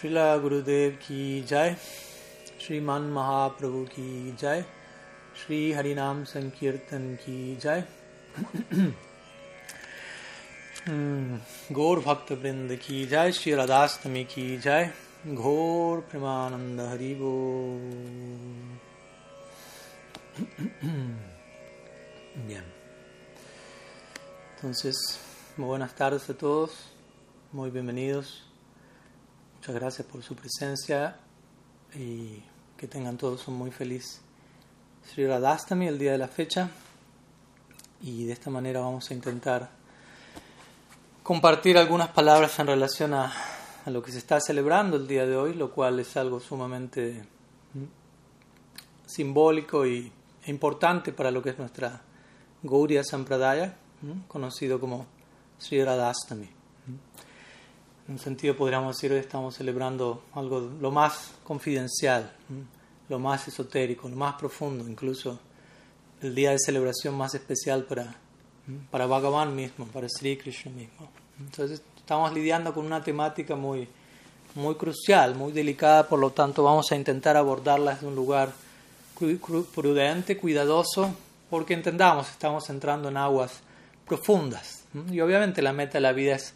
श्रीला गुरुदेव की जय श्रीमान महाप्रभु की जय श्री हरिनाम संकीर्तन की जय। हम्म, गौर भक्त वृंद की जय श्री राधाष्टमी की जय घोर प्रेमानंद हरिभो Entonces, muy buenas tardes a todos, muy bienvenidos. Muchas gracias por su presencia y que tengan todos un muy feliz Sri Radhastami, el día de la fecha. Y de esta manera vamos a intentar compartir algunas palabras en relación a, lo que se está celebrando el día de hoy, lo cual es algo sumamente simbólico y, e importante para lo que es nuestra Gaudiya Sampradaya, conocido como Sri Radhastami. Un sentido podríamos decir hoy estamos celebrando algo lo más confidencial, lo más esotérico, lo más profundo, incluso el día de celebración más especial para, para Bhagavan mismo, para Sri Krishna mismo. Entonces estamos lidiando con una temática muy, muy crucial, muy delicada, por lo tanto vamos a intentar abordarla desde un lugar prudente, cuidadoso, porque entendamos, estamos entrando en aguas profundas. Y obviamente la meta de la vida es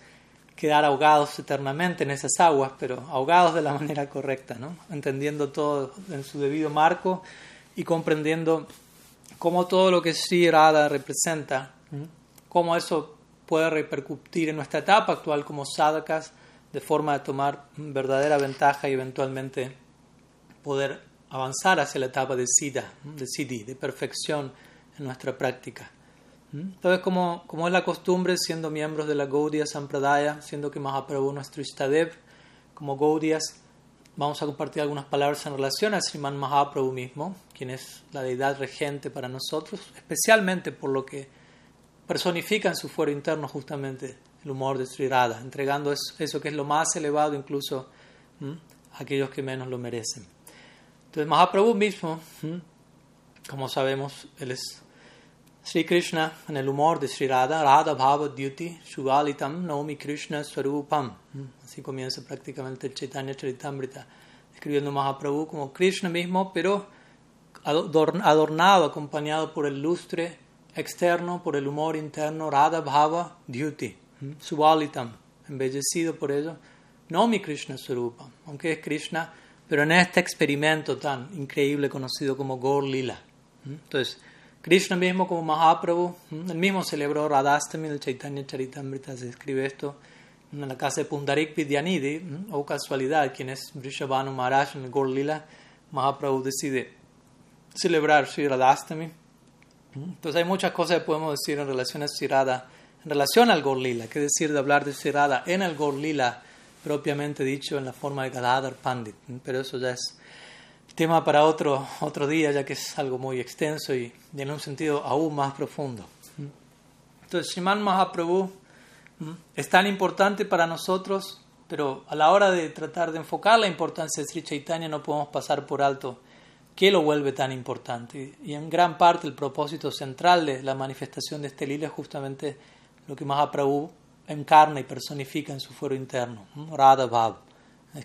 quedar ahogados eternamente en esas aguas, pero ahogados de la manera correcta, ¿no? entendiendo todo en su debido marco y comprendiendo cómo todo lo que Sri Radha representa, cómo eso puede repercutir en nuestra etapa actual como sadhakas de forma de tomar verdadera ventaja y eventualmente poder avanzar hacia la etapa de siddha, de siddhi, de perfección en nuestra práctica. Entonces, como, como es la costumbre, siendo miembros de la Gaudiya Sampradaya, siendo que Mahaprabhu nuestro Istadev, como Gaudiyas, vamos a compartir algunas palabras en relación a Sriman Mahaprabhu mismo, quien es la deidad regente para nosotros, especialmente por lo que personifica en su fuero interno justamente el humor de Sri Radha, entregando eso, que es lo más elevado incluso a aquellos que menos lo merecen. Entonces, Mahaprabhu mismo, como sabemos, él es Sri Krishna en el humor de Sri Radha, Radha Bhava Dyuti Shuvalitam Naomi Krishna Swarupam. Así comienza prácticamente el Chaitanya Charitamrita, escribiendo Mahaprabhu como Krishna mismo, pero adornado, acompañado por el lustre externo, por el humor interno, Radha Bhava Dyuti, Shuvalitam, embellecido por ello, Naomi Krishna Swarupam, aunque es Krishna, pero en este experimento tan increíble conocido como Gaur Lila. Entonces, Krishna mismo como Mahaprabhu, él mismo celebró Radhastami del Chaitanya Charitamrita, se escribe esto en la casa de Pundarik Vidyanidhi, o casualidad, quien es Vrishabhanu Maharaj en el Gaur Lila, Mahaprabhu decide celebrar Sri Radhastami. Entonces hay muchas cosas que podemos decir en relación a Sri Radha, en relación al Gaur Lila, qué decir de hablar de Sri Radha en el Gaur Lila, propiamente dicho en la forma de Gadadhar Pandit, pero eso ya es tema para otro, otro día, ya que es algo muy extenso y, en un sentido aún más profundo. Entonces, Sriman Mahaprabhu es tan importante para nosotros, pero a la hora de tratar de enfocar la importancia de Sri Chaitanya no podemos pasar por alto qué lo vuelve tan importante. Y en gran parte el propósito central de la manifestación de este lila es justamente lo que Mahaprabhu encarna y personifica en su fuero interno, Radha Bhav.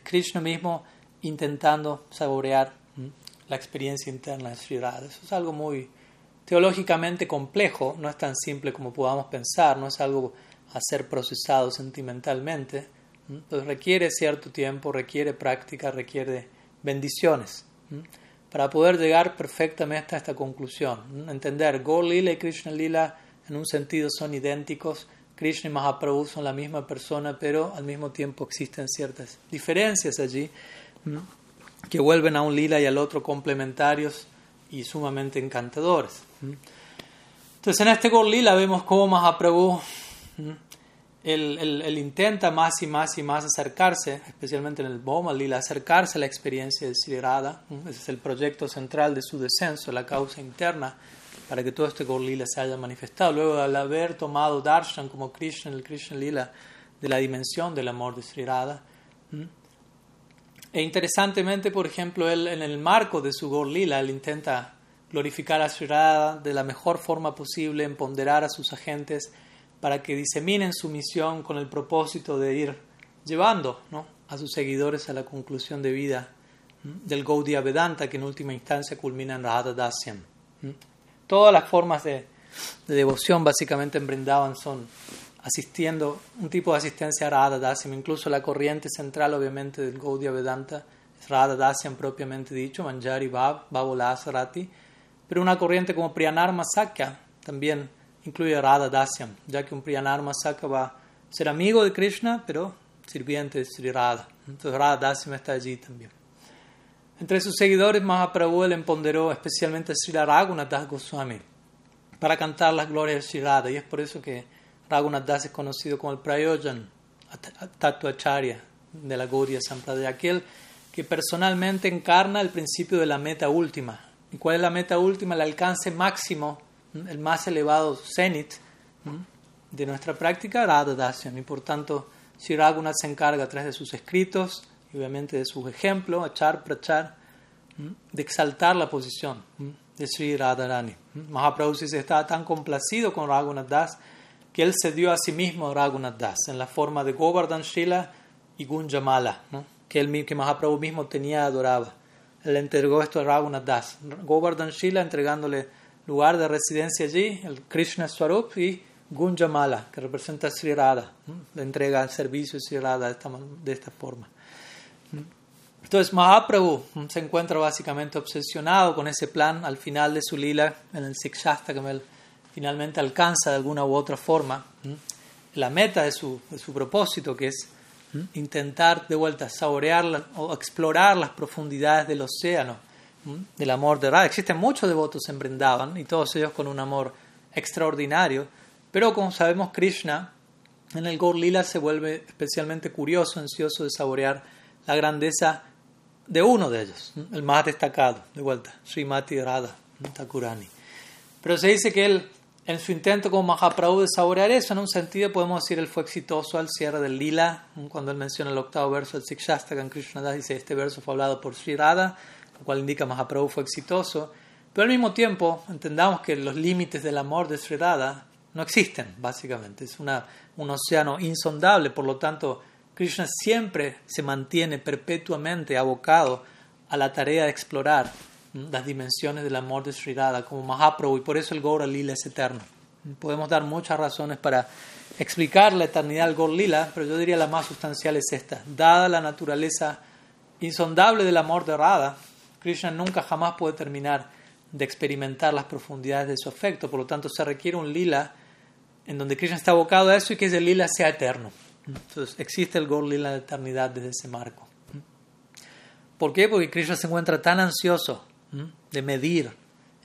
Krishna mismo intentando saborear la experiencia interna de Sri. Eso es algo muy teológicamente complejo, no es tan simple como podamos pensar, no es algo a ser procesado sentimentalmente. Entonces requiere cierto tiempo, requiere práctica, requiere bendiciones para poder llegar perfectamente a esta conclusión. Entender, Gaur Lila y Krishna Lila en un sentido son idénticos, Krishna y Mahaprabhu son la misma persona, pero al mismo tiempo existen ciertas diferencias allí que vuelven a un lila y al otro complementarios y sumamente encantadores. Entonces en este Gaur Lila vemos cómo Mahaprabhu él, él, intenta más y más y más acercarse, especialmente en el Boma Lila, acercarse a la experiencia de Sri Radha. Ese es el proyecto central de su descenso, la causa interna para que todo este Gaur Lila se haya manifestado. Luego de haber tomado Darshan como Krishna, el Krishna Lila, de la dimensión del amor de Sri e interesantemente, por ejemplo, él en el marco de su Gaur Lila, él intenta glorificar a Sri Radha de la mejor forma posible, empoderar a sus agentes para que diseminen su misión con el propósito de ir llevando ¿no? a sus seguidores a la conclusión de vida del Gaudiya Vedanta, que en última instancia culmina en Radha Dasyam. Todas las formas de, devoción básicamente en Brindavan son asistiendo, un tipo de asistencia a Radha Dasyam, incluso la corriente central obviamente del Gaudiya Vedanta es Radha Dasyam propiamente dicho, Manjari Bhav, Bhavolasarati, pero una corriente como Priyanarma Sakya también incluye Radha Dasyam, ya que un Priyanarma Sakya va a ser amigo de Krishna, pero sirviente de Sri Radha. Entonces Radha Dasyam está allí también. Entre sus seguidores, Mahaprabhu le empoderó especialmente a Sri Raghunath Das Goswami para cantar las glorias de Sri Radha, y es por eso que Raghunath Das es conocido como el Prayojan Tatuacharya de la Gaudiya Sampradaya, aquel que personalmente encarna el principio de la meta última. ¿Y cuál es la meta última? El alcance máximo, el más elevado cenit de nuestra práctica, Radha Dasyam. Y por tanto, Sri Raghunath se encarga a través de sus escritos y obviamente de sus ejemplos, achar, prachar, de exaltar la posición de Sri Radharani. Mahaprabhu se estaba tan complacido con Raghunath Das que él se dio a sí mismo a Raghunath Das en la forma de Govardhan Shila y Gunjamala, que, él, que Mahaprabhu mismo tenía adoraba. Él entregó esto a Raghunath Das. Govardhan Shila entregándole lugar de residencia allí, el Krishna Swarup y Gunjamala, que representa a Sri Radha. Le entrega el servicio a Sri Radha de esta, de esta forma. Entonces Mahaprabhu se encuentra básicamente obsesionado con ese plan al final de su lila, en el Sikshasta, él finalmente alcanza de alguna u otra forma la meta de su, de su propósito, que es intentar de vuelta saborear o explorar las profundidades del océano del amor de Radha. Existen muchos devotos en Brindavan y todos ellos con un amor extraordinario, pero como sabemos Krishna en el Gaur Lila se vuelve especialmente curioso, ansioso de saborear la grandeza de uno de ellos, el más destacado, de vuelta, Srimati Radha Thakurani. Pero se dice que él, en su intento como Mahaprabhu de saborear eso, en un sentido podemos decir, él fue exitoso al cierre del Lila, cuando él menciona el octavo verso del Sikshastaka en Krishnadas, dice, este verso fue hablado por Sri Radha, lo cual indica Mahaprabhu fue exitoso. Pero al mismo tiempo, entendamos que los límites del amor de Sri no existen, básicamente. Es una, un océano insondable, por lo tanto, Krishna siempre se mantiene perpetuamente abocado a la tarea de explorar las dimensiones del amor de Sri como Mahaprabhu y por eso el Gaura Lila es eterno. Podemos dar muchas razones para explicar la eternidad del Gaur Lila, pero yo diría la más sustancial es esta. Dada la naturaleza insondable del amor de Radha, Krishna nunca jamás puede terminar de experimentar las profundidades de su afecto, por lo tanto se requiere un lila en donde Krishna está abocado a eso y que ese lila sea eterno. Entonces existe el Gaur Lila de eternidad desde ese marco. ¿Por qué? Porque Krishna se encuentra tan ansioso de medir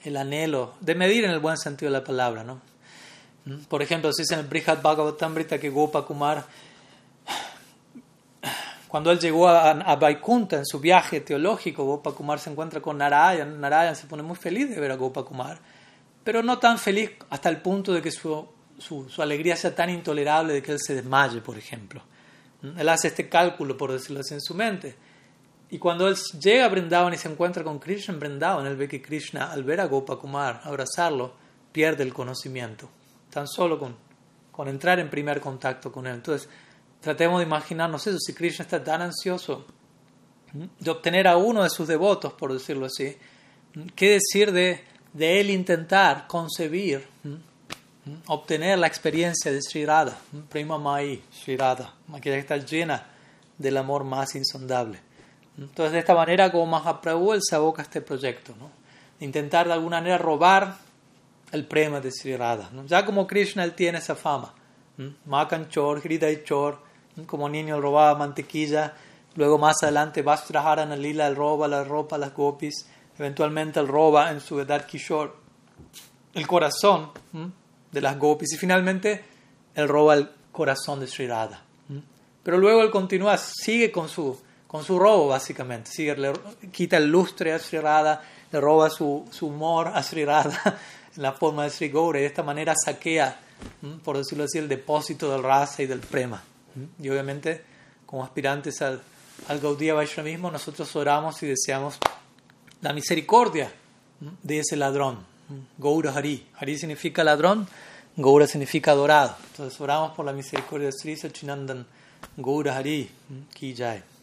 el anhelo, de medir en el buen sentido de la palabra. ¿no? Por ejemplo, se dice en el Brihad Bhagavatamrita que Gopa Kumar, cuando él llegó a, a Vaikunta en su viaje teológico, Gopa Kumar se encuentra con Narayan. Narayan se pone muy feliz de ver a Gopa Kumar, pero no tan feliz hasta el punto de que su su, alegría sea tan intolerable de que él se desmaye, por ejemplo. Él hace este cálculo, por decirlo así, en su mente. Y cuando él llega a Brindavan y se encuentra con Krishna en Brindavan, él ve que Krishna, al ver a Gopakumar, abrazarlo, pierde el conocimiento. Tan solo con, con entrar en primer contacto con él. Entonces, tratemos de imaginarnos eso. Si Krishna está tan ansioso de obtener a uno de sus devotos, por decirlo así, ¿qué decir de, de él intentar concebir obtener la experiencia de Sri Prima Mai, Sri Radha, aquella que está llena del amor más insondable. Entonces, de esta manera, como Mahaprabhu, él se aboca a este proyecto, ¿no? intentar de alguna manera robar el prema de Sri Radha. Ya como Krishna, él tiene esa fama. Makan Chor, Hriday Chor, como niño robaba mantequilla, luego más adelante Vastraharana Lila, él roba la ropa las gopis, eventualmente él roba en su edad Kishore el corazón de las gopis y finalmente él roba el corazón de Sri Radha. Pero luego él continúa, sigue con su, con su robo básicamente, sigue, le quita el lustre a Sri Radha, le roba su, su humor a Sri Radha en la forma de Sri Gaura y de esta manera saquea, por decirlo así, el depósito del rasa y del prema. Y obviamente como aspirantes al, al Gaudiya Vaishnavismo nosotros oramos y deseamos la misericordia de ese ladrón, Gaura Hari. Hari significa ladrón, Gaura significa adorado. Entonces oramos por la misericordia de Sri Sachinandan Gaura Hari Ki Jai.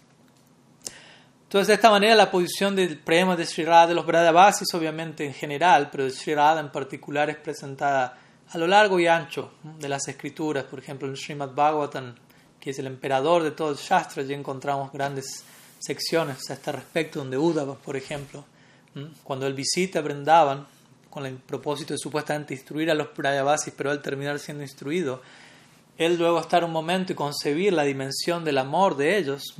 Entonces, de esta manera, la posición del prema de Sri Radha, de los Bradabasis, obviamente en general, pero de Sri en particular, es presentada a lo largo y ancho de las escrituras. Por ejemplo, en Srimad Bhagavatam, que es el emperador de todo el Shastra, ya encontramos grandes secciones a este respecto, donde Uddhava, por ejemplo, cuando él visita Brindavan, con el propósito de supuestamente instruir a los Bradabasis, pero al terminar siendo instruido, él luego estar un momento y concebir la dimensión del amor de ellos,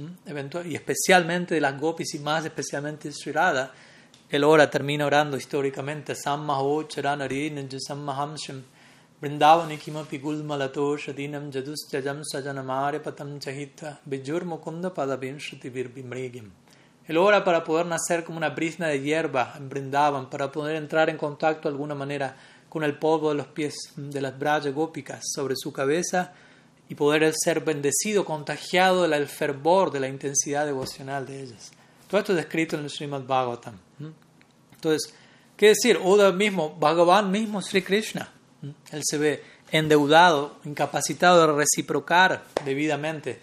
y especialmente de las gopis y más especialmente de Sri Radha, él ahora termina orando históricamente Sammaho Charanari Ninjasammahamsham Vrindavani Kimapi Gulmalato Shadinam Jadus Jajam Sajanamare Patam Chahita Bijur Mukunda Padabim Shrutivir Bimrigim él ora para poder nacer como una brisna de hierba en Brindavan, para poder entrar en contacto de alguna manera con el polvo de los pies de las braya gópicas sobre su cabeza y poder ser bendecido, contagiado del fervor, de la intensidad devocional de ellas. Todo esto es descrito en el Srimad Bhagavatam. Entonces, ¿qué decir? Oda mismo, Bhagavan mismo, Sri Krishna, él se ve endeudado, incapacitado de reciprocar debidamente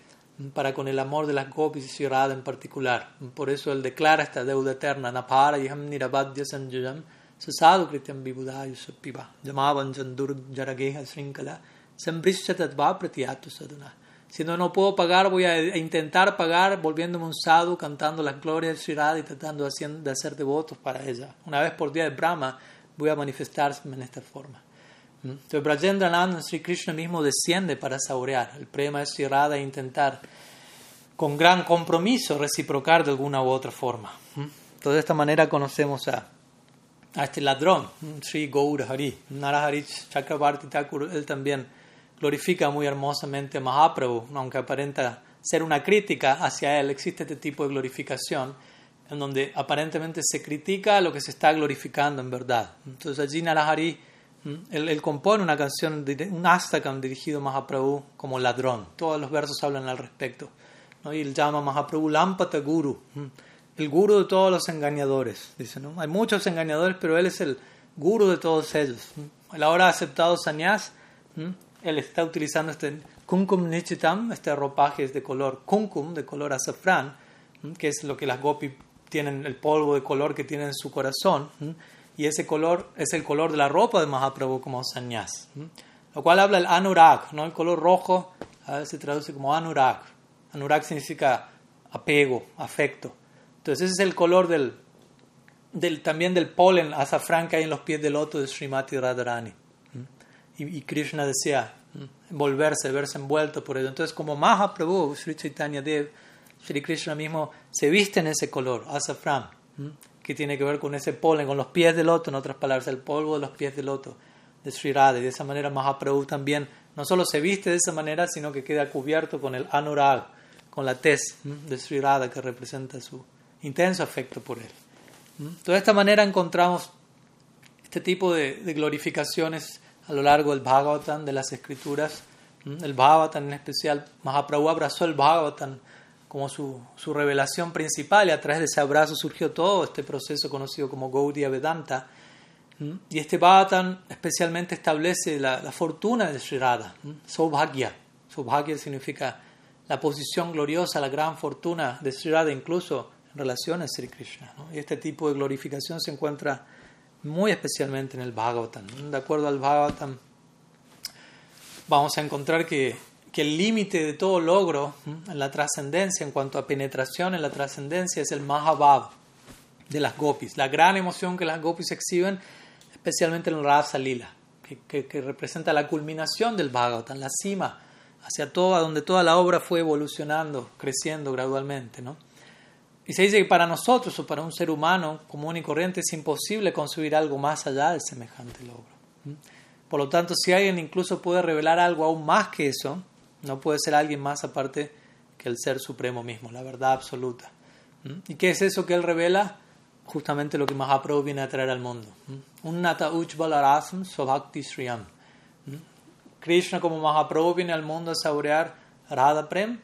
para con el amor de las gopis y Radha en particular. Por eso él declara esta deuda eterna, Napara yam nirabadya sanjayam vibudayu sapiva llamavan dur jarageha srinkala sambrishatadva pratyatu sadhana. Si no, no puedo pagar, voy a intentar pagar volviéndome un sadhu, cantando las glorias de Sri y tratando de hacer devotos para ella. Una vez por día de Brahma voy a manifestarme en esta forma. Entonces Brajendranand, Sri Krishna mismo desciende para saborear el prema de Sri e intentar con gran compromiso reciprocar de alguna u otra forma. Entonces de esta manera conocemos a, a este ladrón, Sri Gaur Hari. Narahari Chakrabarti Thakur, él también glorifica muy hermosamente a Mahaprabhu, aunque aparenta ser una crítica hacia él, existe este tipo de glorificación en donde aparentemente se critica lo que se está glorificando en verdad. Entonces allí Narahari él, compone una canción, un astakam dirigido a Mahaprabhu como ladrón. Todos los versos hablan al respecto. ¿no? Y él llama a Mahaprabhu Lampata Guru, el guru de todos los engañadores. Dice, ¿no? Hay muchos engañadores, pero él es el guru de todos ellos. Él ahora ha aceptado sannyas. Él está utilizando este kumkum nichitam, este ropaje de color kumkum, de color azafrán, que es lo que las gopis tienen, el polvo de color que tienen en su corazón y ese color es el color de la ropa de Mahaprabhu como sannyas. Lo cual habla el anurag, ¿no? el color rojo se traduce como anurag. Anurag significa apego, afecto. Entonces ese es el color del, del, también del polen azafrán que hay en los pies del loto de Srimati Radharani. Y, Krishna decía envolverse, verse envuelto por ello. Entonces como Mahaprabhu, Sri Chaitanya Dev, Sri Krishna mismo se viste en ese color, azafrán que tiene que ver con ese polen, con los pies del loto, en otras palabras, el polvo de los pies del loto de Sri Radha. Y de esa manera Mahaprabhu también no solo se viste de esa manera, sino que queda cubierto con el anurag, con la tez de Sri Radha que representa su intenso afecto por él. De esta manera encontramos este tipo de, glorificaciones a lo largo del Bhagavatam, de las escrituras. El Bhagavatam en especial, Mahaprabhu abrazó el Bhagavatam como su, revelación principal y a través de ese abrazo surgió todo este proceso conocido como Gaudiya Vedanta. Y este Bhattan especialmente establece la, fortuna de Sri Radha, Saubhagya. Saubhagya significa la posición gloriosa, la gran fortuna de Sri Radha, incluso en relación Sri Krishna. Y este tipo de glorificación se encuentra muy especialmente en el Bhagavatam. De acuerdo al Bhagavatam, vamos a encontrar que que el límite de todo logro en la trascendencia, en cuanto a penetración en la trascendencia, es el Mahabhav de las gopis, la gran emoción que las gopis exhiben, especialmente en el Rasa Lila, que, que, representa la culminación del Bhagavatam, la cima, hacia toda, donde toda la obra fue evolucionando, creciendo gradualmente. ¿no? Y se dice que para nosotros o para un ser humano común y corriente es imposible concebir algo más allá de semejante logro. Por lo tanto, si alguien incluso puede revelar algo aún más que eso, no puede ser alguien más aparte que el Ser Supremo mismo, la verdad absoluta. ¿Mm? ¿Y qué es eso que él revela? Justamente lo que Mahaprabhu viene a traer al mundo. ¿Mm? Un Nata Uchbalarasam Sobhakti Sriyam. ¿Mm? Krishna como Mahaprabhu viene al mundo a saborear Radha Prem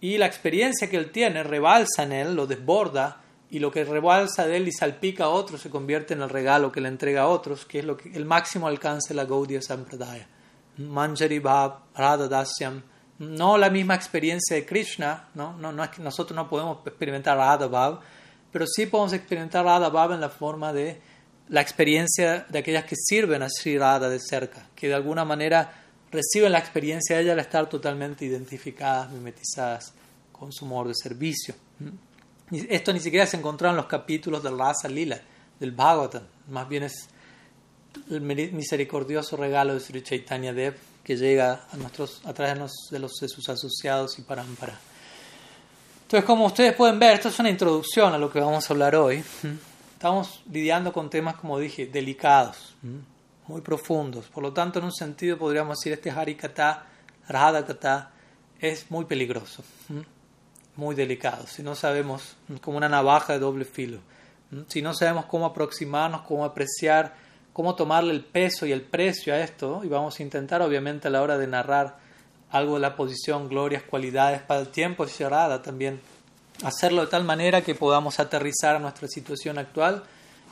y la experiencia que él tiene rebalsa en él, lo desborda y lo que rebalsa de él y salpica a otros se convierte en el regalo que le entrega a otros, que es lo que, el máximo alcance de la Gaudiya Sampradaya. Manjari Bhav Dasyam No la misma experiencia de Krishna, ¿no? No, no es que nosotros no podemos experimentar Radha Bhav, pero sí podemos experimentar Radha Bhav en la forma de la experiencia de aquellas que sirven a Sri Radha de cerca, que de alguna manera reciben la experiencia de ella al estar totalmente identificadas, mimetizadas con su modo de servicio. esto ni siquiera se encontraba en los capítulos del Rasa Lila, del Bhagavatam, más bien es el misericordioso regalo de Sri Chaitanya Dev que llega a, nuestros, a través de, los, de sus asociados y parampara. Entonces, como ustedes pueden ver, esto es una introducción a lo que vamos a hablar hoy. Estamos lidiando con temas, como dije, delicados, muy profundos. Por lo tanto, en un sentido podríamos decir, este Harikata, Radhakata, es muy peligroso, muy delicado. Si no sabemos, como una navaja de doble filo. Si no sabemos cómo aproximarnos, cómo apreciar, cómo tomarle el peso y el precio a esto, y vamos a intentar, obviamente, a la hora de narrar algo de la posición, glorias, cualidades para el tiempo cerrada también hacerlo de tal manera que podamos aterrizar a nuestra situación actual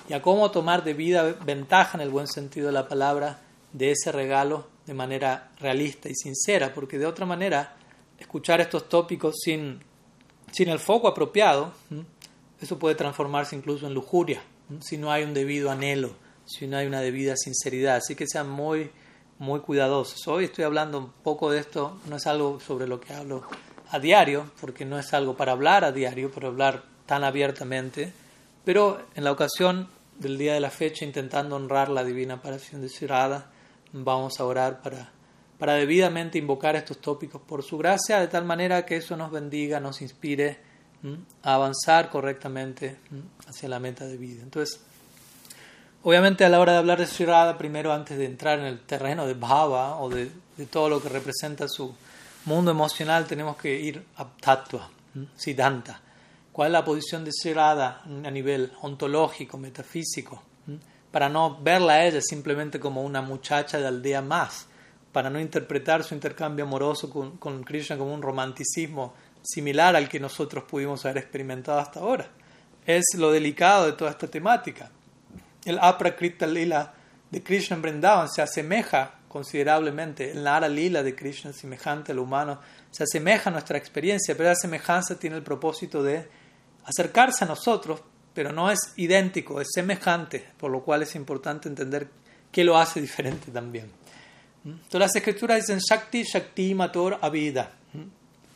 y a cómo tomar debida ventaja en el buen sentido de la palabra de ese regalo de manera realista y sincera, porque de otra manera escuchar estos tópicos sin, sin el foco apropiado, eso puede transformarse incluso en lujuria, si no hay un debido anhelo, si no hay una debida sinceridad. Así que sean muy, muy cuidadosos. Hoy estoy hablando un poco de esto, no es algo sobre lo que hablo a diario, porque no es algo para hablar a diario, para hablar tan abiertamente, pero en la ocasión del día de la fecha, intentando honrar la divina aparición de Sirada, vamos a orar para, para debidamente invocar estos tópicos por su gracia, de tal manera que eso nos bendiga, nos inspire a avanzar correctamente hacia la meta de vida. Entonces, obviamente a la hora de hablar de Sirada, primero antes de entrar en el terreno de Bhava o de todo lo que representa su, mundo emocional tenemos que ir a tattva, siddhanta. ¿Cuál es la posición de Sirada a nivel ontológico, metafísico? Para no verla a ella simplemente como una muchacha de aldea más, para no interpretar su intercambio amoroso con, con Krishna como un romanticismo similar al que nosotros pudimos haber experimentado hasta ahora. Es lo delicado de toda esta temática. El Aprakrita Lila de Krishna en Vrindavan se asemeja considerablemente. El Nara Lila de Krishna, semejante al humano, se asemeja a nuestra experiencia, pero la semejanza tiene el propósito de acercarse a nosotros, pero no es idéntico, es semejante, por lo cual es importante entender qué lo hace diferente también. Entonces las escrituras dicen Shakti, Shakti, Mator, Avida.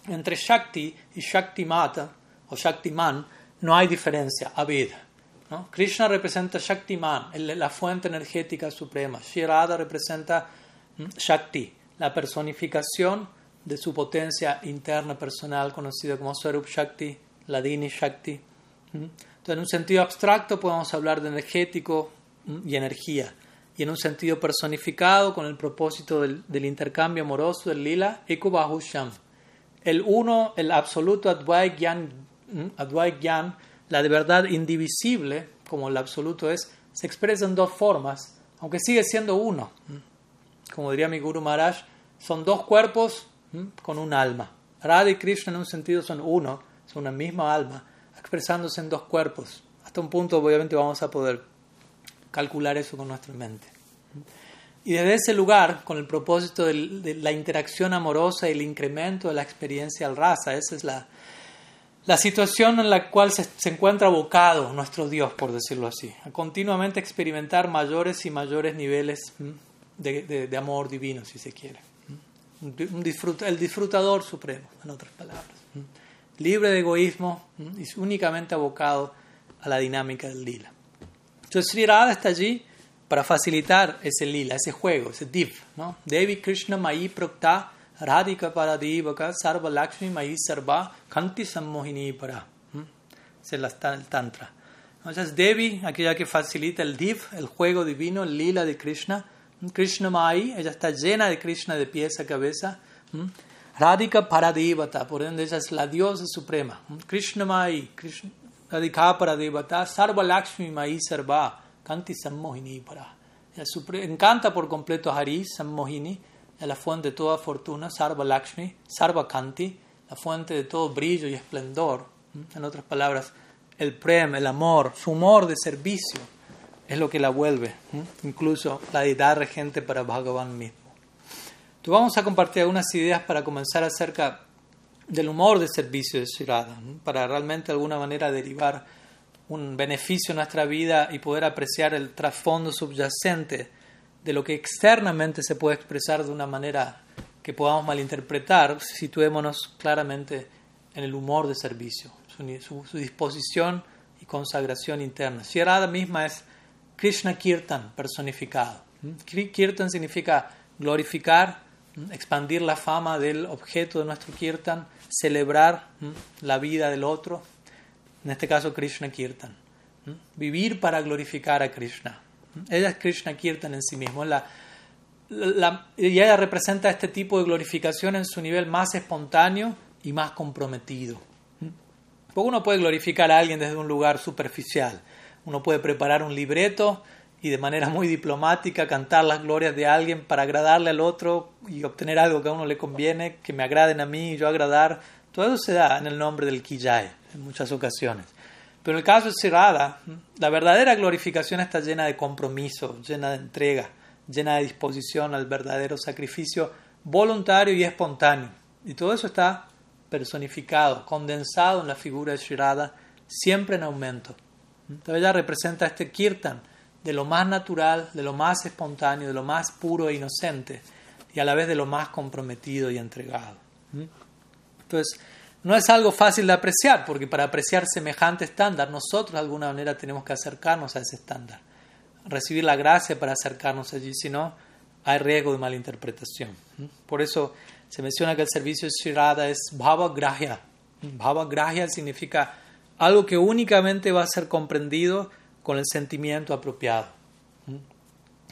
Entre Shakti y Shakti Mata o Shakti Man no hay diferencia, Avida. Krishna representa Shaktiman, la fuente energética suprema. Shirada representa Shakti, la personificación de su potencia interna personal conocida como Swarup Shakti, Ladini Shakti. Entonces, en un sentido abstracto podemos hablar de energético y energía, y en un sentido personificado con el propósito del, intercambio amoroso del lila, Ekubahusham. El uno, el absoluto Advai Gyan, la de verdad indivisible, como el absoluto es, se expresa en dos formas, aunque sigue siendo uno como diría mi Guru Maharaj, son dos cuerpos con un alma. Radha y Krishna en un sentido son uno, una misma alma, expresándose en dos cuerpos. Hasta un punto obviamente vamos a poder calcular eso con nuestra mente. Y desde ese lugar, con el propósito de, la interacción amorosa y el incremento de la experiencia al raza, esa es la, la situación en la cual se, se, encuentra abocado nuestro Dios, por decirlo así, a continuamente experimentar mayores y mayores niveles de, amor divino, si se quiere. El disfrutador supremo, en otras palabras. Libre de egoísmo y únicamente abocado a la dinámica del lila. Entonces Sri Radha está allí para facilitar ese lila, ese juego, ese div. ¿no? Devi Krishna Mayi Prokta Radhika Paradivaka Sarva Lakshmi Mayi Sarva Kanti Sammohini Para. Es el Tantra. Entonces Devi, aquella que facilita el div, el juego divino, el lila de Krishna, Krishna Mai, ella está llena de Krishna de pies a cabeza. Radhika Paradevata, por ende ella es la diosa suprema. Krishna Mai, Radhika Paradevata, Sarva Lakshmi Mai Sarva, Kanti Sammohini para. encanta por completo a Hari, Sammohini, la fuente de toda fortuna, Sarva Lakshmi, Sarva Kanti, la fuente de todo brillo y esplendor. En otras palabras, el prem, el amor, su humor de servicio es lo que la vuelve, incluso la deidad regente para Bhagavan mismo. Entonces vamos a compartir algunas ideas para comenzar acerca del humor de servicio de Shirada, para realmente de alguna manera derivar un beneficio en nuestra vida y poder apreciar el trasfondo subyacente de lo que externamente se puede expresar de una manera que podamos malinterpretar, situémonos claramente en el humor de servicio, su, disposición y consagración interna. Shirada misma es Krishna Kirtan personificado. Kirtan significa glorificar, expandir la fama del objeto de nuestro Kirtan, celebrar la vida del otro, en este caso Krishna Kirtan. Vivir para glorificar a Krishna. Ella es Krishna Kirtan en sí mismo. Y ella representa este tipo de glorificación en su nivel más espontáneo y más comprometido. Porque uno puede glorificar a alguien desde un lugar superficial. Uno puede preparar un libreto y de manera muy diplomática cantar las glorias de alguien para agradarle al otro y obtener algo que a uno le conviene, que me agraden a mí y yo agradar. Todo eso se da en el nombre del Kijay en muchas ocasiones. Pero en el caso de Sirada, la verdadera glorificación está llena de compromiso, llena de entrega, llena de disposición al verdadero sacrificio voluntario y espontáneo. Y todo eso está personificado, condensado en la figura de Shirada, siempre en aumento. Entonces ella representa este kirtan de lo más natural, de lo más espontáneo, de lo más puro e inocente, y a la vez de lo más comprometido y entregado. Entonces, no es algo fácil de apreciar, porque para apreciar semejante estándar, nosotros de alguna manera tenemos que acercarnos a ese estándar, recibir la gracia para acercarnos allí, si no, hay riesgo de malinterpretación. Por eso se menciona que el servicio de Shirada es Bhava Grahya. Bhava Grahya significa algo que únicamente va a ser comprendido con el sentimiento apropiado.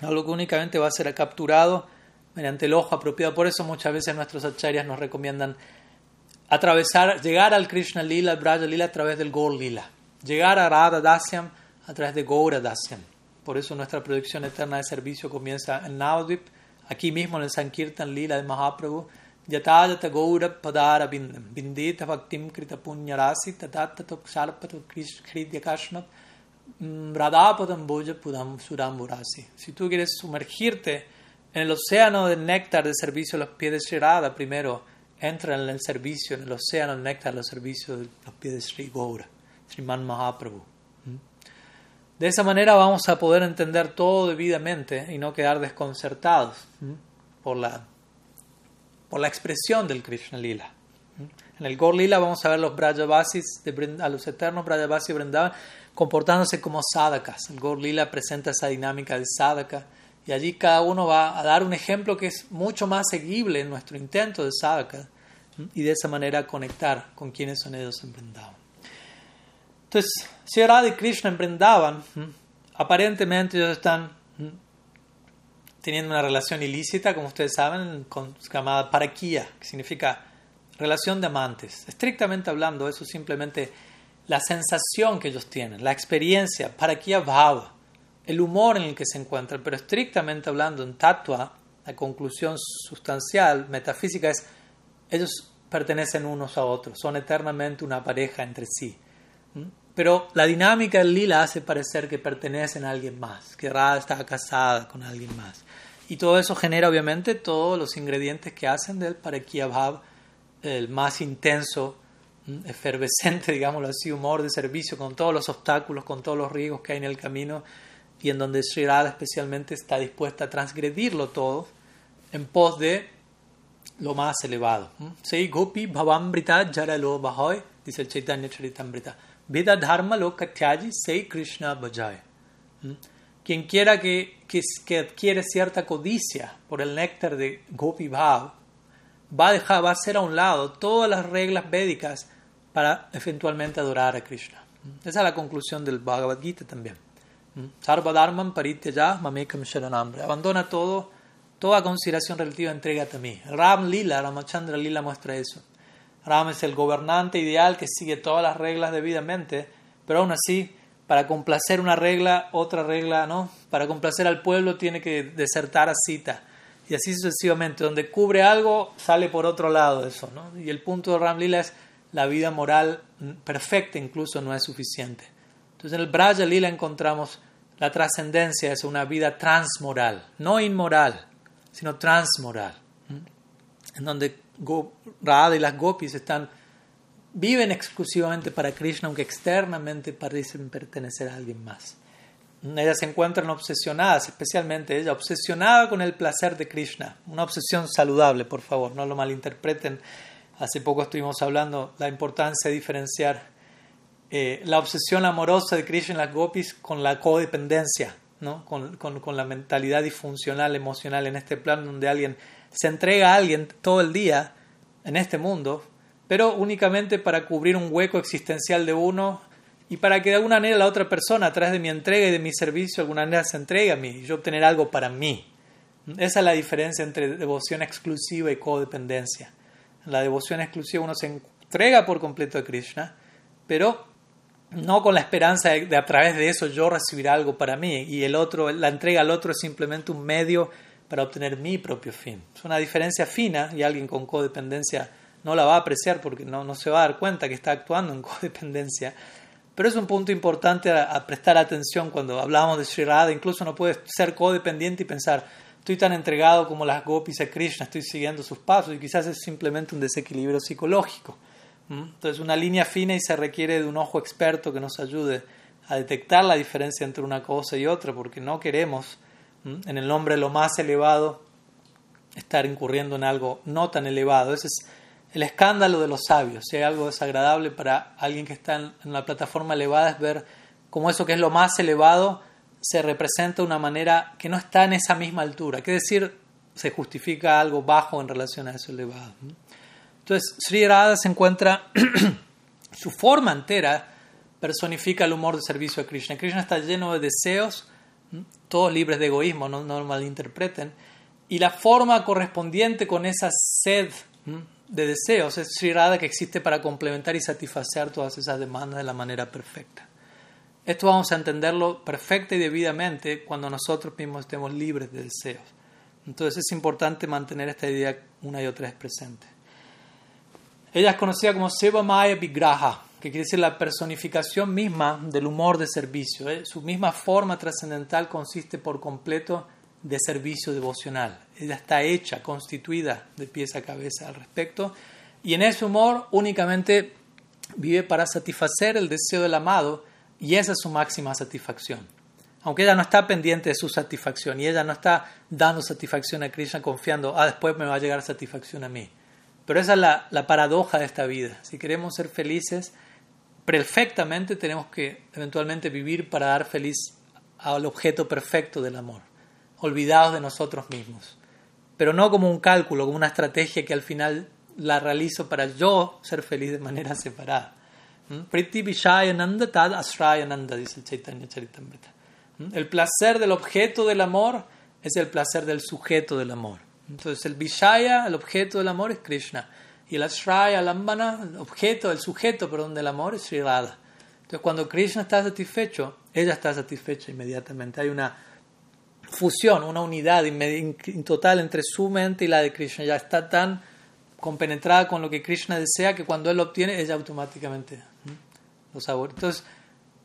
Algo que únicamente va a ser capturado mediante el ojo apropiado. Por eso muchas veces nuestros acharyas nos recomiendan atravesar, llegar al Krishna Lila, al Braja Lila a través del Gaur Lila. Llegar a Radha Dasyam a través de Gaura Dasyam. Por eso nuestra producción eterna de servicio comienza en Navadvip, aquí mismo en el Sankirtan Lila de Mahaprabhu. Yatayata Gaura Padara Bindam, Bindita Bhaktim Krita Punyarasi, Tatatato Ksharpato Kridya Si tú quieres sumergirte en el océano de néctar de servicio a los pies de Shirada primero, entra en el servicio, en el océano el néctar, los servicios de los pies de Sri Gaura, Sriman Mahaprabhu. ¿Mm? De esa manera vamos a poder entender todo debidamente y no quedar desconcertados ¿Mm? por la, por la expresión del Krishna Lila. ¿Mm? En el Gaur Lila vamos a ver los Brajavasis, de, a los eternos Brajavasis Vrindavan comportándose como sadhakas. El Gaur Lila presenta esa dinámica de sadhaka y allí cada uno va a dar un ejemplo que es mucho más seguible en nuestro intento de sadhaka y de esa manera conectar con quienes son ellos en Vrindavan. Entonces, si Radha y Krishna en aparentemente ellos están teniendo una relación ilícita, como ustedes saben, con, llamada paraquía, que significa relación de amantes. Estrictamente hablando, eso es simplemente la sensación que ellos tienen, la experiencia, paraquía bhava el humor en el que se encuentran, pero estrictamente hablando en tatua, la conclusión sustancial, metafísica, es ellos pertenecen unos a otros, son eternamente una pareja entre sí. Pero la dinámica del lila hace parecer que pertenecen a alguien más, que Radha está casada con alguien más. Y todo eso genera obviamente todos los ingredientes que hacen del Parekia Bhav el más intenso, efervescente, digámoslo así, humor de servicio, con todos los obstáculos, con todos los riesgos que hay en el camino y en donde Sri Radha especialmente está dispuesta a transgredirlo todo en pos de lo más elevado. Sei gopi bhavambrita jaralo bahoy, dice el Chaitanya Charitambrita. Vida dharma lo katyaji sei Krishna bhajay. Quien quiera que, que, que, adquiere cierta codicia por el néctar de Gopi Bhav, va a, dejar, va a hacer a un lado todas las reglas védicas para eventualmente adorar a Krishna. Esa es la conclusión del Bhagavad Gita también. Sarvadharman parityaja mamekam sharanambre. Abandona todo, toda consideración relativa, entrégate a mí. Ram Lila, Ramachandra Lila muestra eso. Ram es el gobernante ideal que sigue todas las reglas debidamente, pero aún así, para complacer una regla, otra regla, ¿no? Para complacer al pueblo tiene que desertar a cita. Y así sucesivamente. Donde cubre algo, sale por otro lado eso, ¿no? Y el punto de Ram Lila es la vida moral perfecta incluso no es suficiente. Entonces en el Braja Lila encontramos la trascendencia es una vida transmoral, no inmoral, sino transmoral. en donde Radha y las gopis están, viven exclusivamente para Krishna, aunque externamente parecen pertenecer a alguien más. Ellas se encuentran obsesionadas, especialmente ella, obsesionada con el placer de Krishna. Una obsesión saludable, por favor, no lo malinterpreten. Hace poco estuvimos hablando la importancia de diferenciar eh, la obsesión amorosa de Krishna gopis con la codependencia, ¿no? con, con, con la mentalidad disfuncional emocional en este plan donde alguien se entrega a alguien todo el día en este mundo, pero únicamente para cubrir un hueco existencial de uno y para que de alguna manera la otra persona, a través de mi entrega y de mi servicio, de alguna manera se entregue a mí y yo obtener algo para mí. Esa es la diferencia entre devoción exclusiva y codependencia. La devoción exclusiva uno se entrega por completo a Krishna, pero no con la esperanza de, de, a través de eso yo recibir algo para mí y el otro, la entrega al otro es simplemente un medio para obtener mi propio fin. Es una diferencia fina y alguien con codependencia no la va a apreciar porque no, no se va a dar cuenta que está actuando en codependencia. Pero es un punto importante a, prestar atención cuando hablamos de Sri Radha. Incluso no puedes ser codependiente y pensar, estoy tan entregado como las gopis a Krishna, estoy siguiendo sus pasos y quizás es simplemente un desequilibrio psicológico. Entonces, una línea fina y se requiere de un ojo experto que nos ayude a detectar la diferencia entre una cosa y otra, porque no queremos en el nombre de lo más elevado, estar incurriendo en algo no tan elevado. Ese es el escándalo de los sabios. Si hay algo desagradable para alguien que está en una plataforma elevada es ver cómo eso que es lo más elevado se representa de una manera que no está en esa misma altura. ¿Qué decir? Se justifica algo bajo en relación a eso elevado. Entonces, Sri Radha se encuentra, su forma entera personifica el humor de servicio a Krishna. Krishna está lleno de deseos, todos libres de egoísmo, no, no malinterpreten, y la forma correspondiente con esa sed de deseos es Sri Radha que existe para complementar y satisfacer todas esas demandas de la manera perfecta. Esto vamos a entenderlo perfecta y debidamente cuando nosotros mismos estemos libres de deseos. Entonces es importante mantener esta idea una y otra vez presente. Ella es conocida como Seva Maya Vigraha, que quiere decir la personificación misma del humor de servicio. ¿eh? Su misma forma trascendental consiste por completo de servicio devocional. Ella está hecha, constituida de pies a cabeza al respecto. Y en ese humor únicamente vive para satisfacer el deseo del amado y esa es su máxima satisfacción. Aunque ella no está pendiente de su satisfacción y ella no está dando satisfacción a Krishna confiando, ah, después me va a llegar satisfacción a mí. Pero esa es la, la paradoja de esta vida. Si queremos ser felices, perfectamente tenemos que eventualmente vivir para dar feliz al objeto perfecto del amor, olvidados de nosotros mismos. Pero no como un cálculo, como una estrategia que al final la realizo para yo ser feliz de manera separada. ¿Mm? Priti Vishayananda Tad Asrayananda, dice el Chaitanya Charitamrita. ¿Mm? El placer del objeto del amor es el placer del sujeto del amor. Entonces el Vishaya, el objeto del amor, es Krishna. Y el Ashraya, Lambana, el objeto, el sujeto, perdón, del amor es Sri Radha. Entonces, cuando Krishna está satisfecho, ella está satisfecha inmediatamente. Hay una fusión, una unidad total entre su mente y la de Krishna. Ya está tan compenetrada con lo que Krishna desea que cuando él lo obtiene, ella automáticamente lo saborea. Entonces,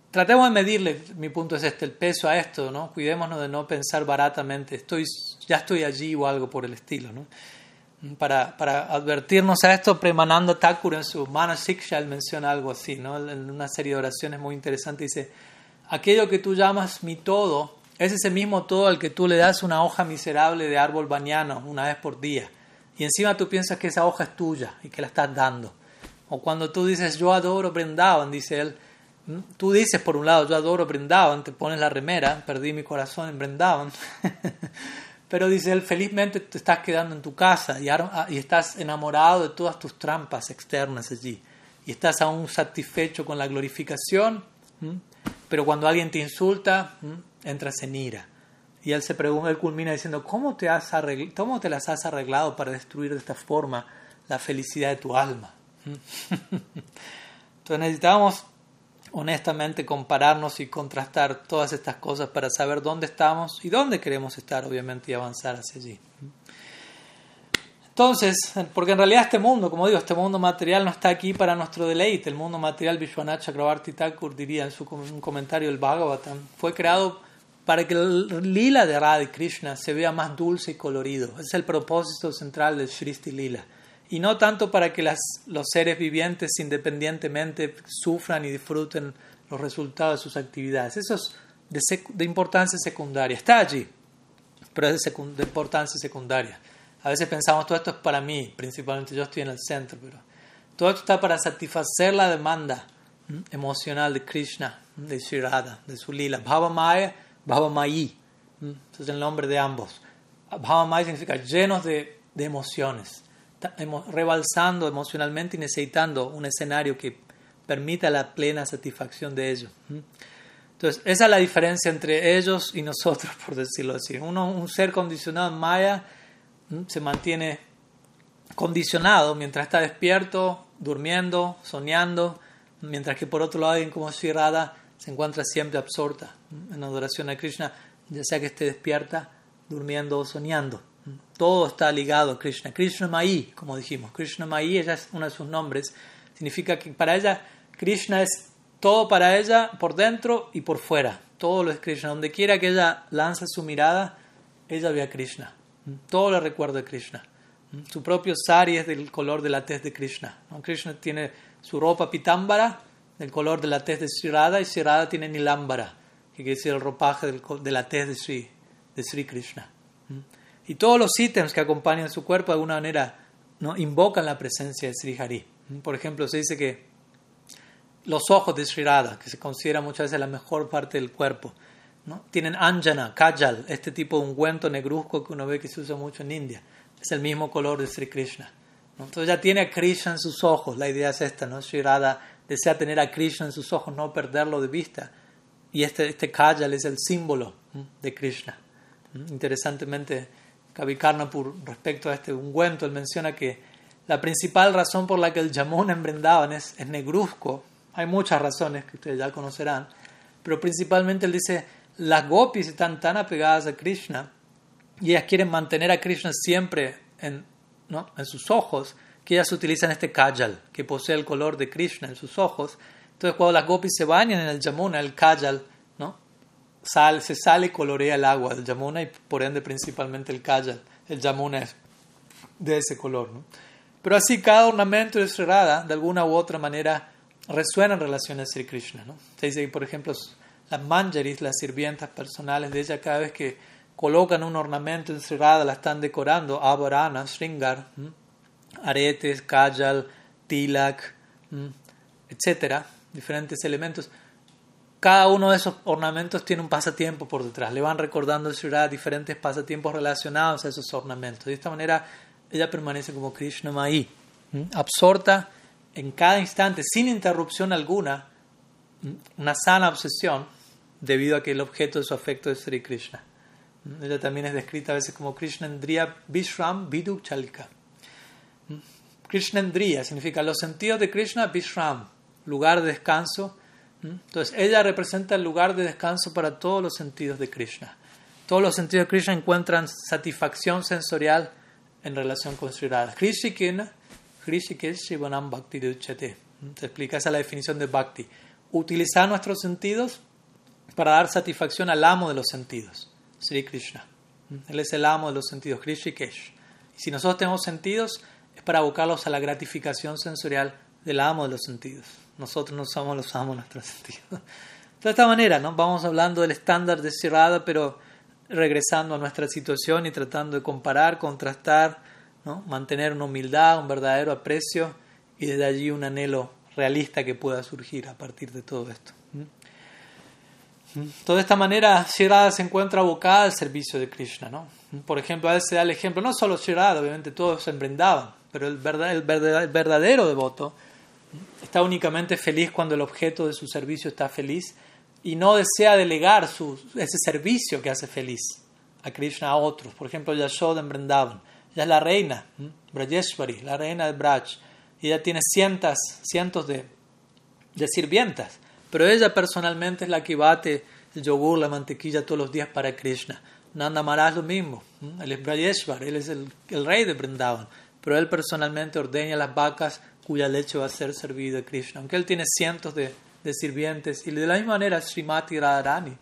tratemos de medirle, mi punto es este, el peso a esto, ¿no? Cuidémonos de no pensar baratamente, estoy, ya estoy allí o algo por el estilo, ¿no? para, advertirnos a esto, Premananda Thakur en su Manasiksha, él menciona algo así, ¿no? en una serie de oraciones muy interesantes, dice, aquello que tú llamas mi todo, es ese mismo todo al que tú le das una hoja miserable de árbol bañano una vez por día, y encima tú piensas que esa hoja es tuya y que la estás dando. O cuando tú dices, yo adoro Brindavan, dice él, tú dices por un lado, yo adoro Brindavan, te pones la remera, perdí mi corazón en Brindavan. Pero dice él, felizmente te estás quedando en tu casa y, y estás enamorado de todas tus trampas externas allí. Y estás aún satisfecho con la glorificación, pero cuando alguien te insulta, entras en ira. Y él se pregunta, él culmina diciendo, ¿cómo te, has ¿cómo te las has arreglado para destruir de esta forma la felicidad de tu alma? Entonces necesitamos honestamente compararnos y contrastar todas estas cosas para saber dónde estamos y dónde queremos estar, obviamente, y avanzar hacia allí. Entonces, porque en realidad este mundo, como digo, este mundo material no está aquí para nuestro deleite. El mundo material, Vishwanath Chakrabarti Thakur diría en su comentario del Bhagavatam, fue creado para que el lila de Radha Krishna se vea más dulce y colorido. Es el propósito central del Shristi Lila. Y no tanto para que las, los seres vivientes independientemente sufran y disfruten los resultados de sus actividades. Eso es de, de importancia secundaria. Está allí, pero es de, de, importancia secundaria. A veces pensamos, todo esto es para mí, principalmente yo estoy en el centro, pero todo esto está para satisfacer la demanda emocional de Krishna, de Shirada, de su lila. Bhavamaya, Bhavamayi, ese es el nombre de ambos. Bhavamaya significa llenos de, de emociones, rebalsando emocionalmente y necesitando un escenario que permita la plena satisfacción de ellos. Entonces, esa es la diferencia entre ellos y nosotros, por decirlo así. Uno, un ser condicionado en Maya se mantiene condicionado mientras está despierto, durmiendo, soñando, mientras que por otro lado alguien como Sri se encuentra siempre absorta en adoración a Krishna, ya sea que esté despierta, durmiendo o soñando. Todo está ligado a Krishna. Krishna Mai, como dijimos. Krishna Mai, ella es uno de sus nombres. Significa que para ella, Krishna es todo para ella por dentro y por fuera. Todo lo es Krishna. Donde quiera que ella lance su mirada, ella ve a Krishna. Todo le recuerda a Krishna. Su propio sari es del color de la tez de Krishna. Krishna tiene su ropa pitámbara del color de la tez de Sri y Sri tiene nilambara, que quiere decir el ropaje de la tez de Sri, de Sri Krishna. Y todos los ítems que acompañan su cuerpo de alguna manera ¿no? invocan la presencia de Sri Hari. Por ejemplo, se dice que los ojos de Sri que se considera muchas veces la mejor parte del cuerpo, ¿no? tienen anjana, kajal, este tipo de ungüento negruzco que uno ve que se usa mucho en India. Es el mismo color de Sri Krishna. Entonces ya tiene a Krishna en sus ojos, la idea es esta, ¿no? Sri desea tener a Krishna en sus ojos, no perderlo de vista. Y este, este Kajal es el símbolo de Krishna. Interesantemente, Kavikarnapur, respecto a este ungüento, él menciona que la principal razón por la que el Yamuna en es, negruzco, hay muchas razones que ustedes ya conocerán, pero principalmente él dice, las gopis están tan apegadas a Krishna y ellas quieren mantener a Krishna siempre en ¿no? en sus ojos, que ellas utilizan este kajal, que posee el color de Krishna en sus ojos. Entonces, cuando las gopis se bañan en el Yamuna, el kajal. Sal, se sale y colorea el agua del Yamuna y por ende principalmente el kajal. El Yamuna es de ese color. ¿no? Pero así cada ornamento de Sri de alguna u otra manera resuena en relación a Sri Krishna. ¿no? Se dice que, por ejemplo, las manjaris, las sirvientas personales de ella, cada vez que colocan un ornamento encerrado, la están decorando, avarana, shringar, aretes, kajal, tilak, etcétera, diferentes elementos. Cada uno de esos ornamentos tiene un pasatiempo por detrás. Le van recordando a Shri diferentes pasatiempos relacionados a esos ornamentos. De esta manera, ella permanece como Krishna Mai, absorta en cada instante, sin interrupción alguna, una sana obsesión, debido a que el objeto de su afecto es Sri Krishna. Ella también es descrita a veces como Krishnendriya Vishram Vidu Chalika. Krishnendriya significa los sentidos de Krishna, Vishram, lugar de descanso. Entonces, ella representa el lugar de descanso para todos los sentidos de Krishna. Todos los sentidos de Krishna encuentran satisfacción sensorial en relación con Sri Radha. Krishikesh Shivanam Bhakti Duchate. Se explica esa es la definición de Bhakti. Utilizar nuestros sentidos para dar satisfacción al amo de los sentidos. Sri Krishna. Él es el amo de los sentidos, Krishikesh. Y si nosotros tenemos sentidos, es para abocarlos a la gratificación sensorial del amo de los sentidos. Nosotros no somos los amos de nuestros sentidos. De esta manera, ¿no? vamos hablando del estándar de Shirada, pero regresando a nuestra situación y tratando de comparar, contrastar, ¿no? mantener una humildad, un verdadero aprecio y desde allí un anhelo realista que pueda surgir a partir de todo esto. De esta manera, Shirada se encuentra abocada al servicio de Krishna. ¿no? Por ejemplo, a veces se da el ejemplo, no solo Shirada, obviamente todos se emprendaban, pero el, verdadero devoto está únicamente feliz cuando el objeto de su servicio está feliz y no desea delegar su, ese servicio que hace feliz a Krishna a otros. Por ejemplo, Yashoda en Vrindavan. Ella es la reina, Brajeshwari, la reina de Braj. Y ella tiene cientos, cientos de, de sirvientas pero ella personalmente es la que bate el yogur, la mantequilla todos los días para Krishna. Nanda Maharaj lo mismo. Él es Brayeshwar, él es el, el, rey de Vrindavan. Pero él personalmente ordena las vacas cuya leche va a ser servida a Krishna. Aunque él tiene cientos de, de sirvientes. Y de la misma manera Srimati Radharani.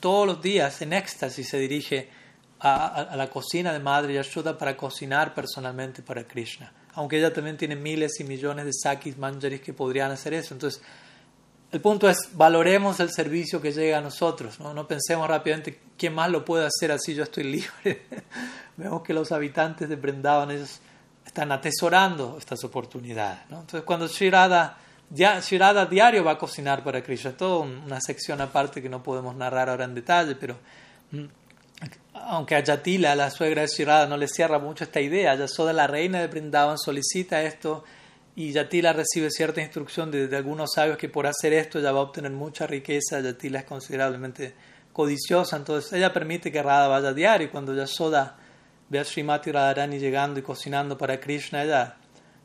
todos los días en éxtasis se dirige a, la cocina de Madre Yashoda para cocinar personalmente para Krishna. Aunque ella también tiene miles y millones de sakis, manjaris que podrían hacer eso. Entonces, el punto es, valoremos el servicio que llega a nosotros. No, no pensemos rápidamente, ¿quién más lo puede hacer así? Yo estoy libre. Vemos que los habitantes de Brindavan, ellos están atesorando estas oportunidades. Entonces, cuando Shirada, Shirada diario va a cocinar para Krishna, toda una sección aparte que no podemos narrar ahora en detalle, pero mm, aunque a Yatila, la suegra de Shirada, no le cierra mucho esta idea, Yasoda, la reina de Brindavan, solicita esto y Yatila recibe cierta instrucción de, algunos sabios que por hacer esto ya va a obtener mucha riqueza, Yatila es considerablemente codiciosa, entonces ella permite que Radha vaya a diario y cuando Yasoda ve a Srimati Radharani llegando y cocinando para Krishna, ella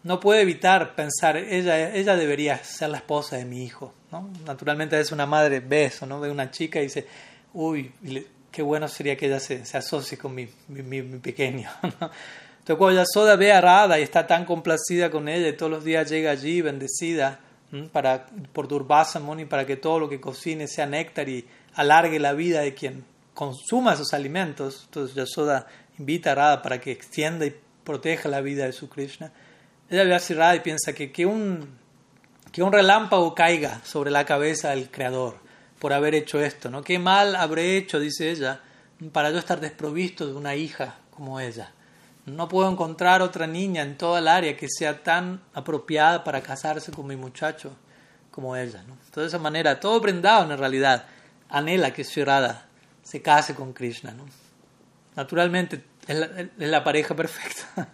no puede evitar pensar, ella, ella debería ser la esposa de mi hijo. ¿no? Naturalmente es una madre, ve eso, ¿no? ve una chica y dice, uy, qué bueno sería que ella se, asocie con mi, mi, pequeño. Entonces cuando Yasoda ve a Radha y está tan complacida con ella y todos los días llega allí bendecida para, por Durvasa Muni para que todo lo que cocine sea néctar y alargue la vida de quien consuma esos alimentos. Entonces Yasoda invita a Radha para que extienda y proteja la vida de su Krishna. Ella ve a Radha y piensa que, que, un, que un relámpago caiga sobre la cabeza del Creador por haber hecho esto, ¿no? Qué mal habré hecho, dice ella, para yo estar desprovisto de una hija como ella. No puedo encontrar otra niña en toda el área que sea tan apropiada para casarse con mi muchacho como ella. ¿no? De esa manera, todo prendado en realidad anhela que Shirada se case con Krishna. ¿no? Naturalmente, es la, pareja perfecta.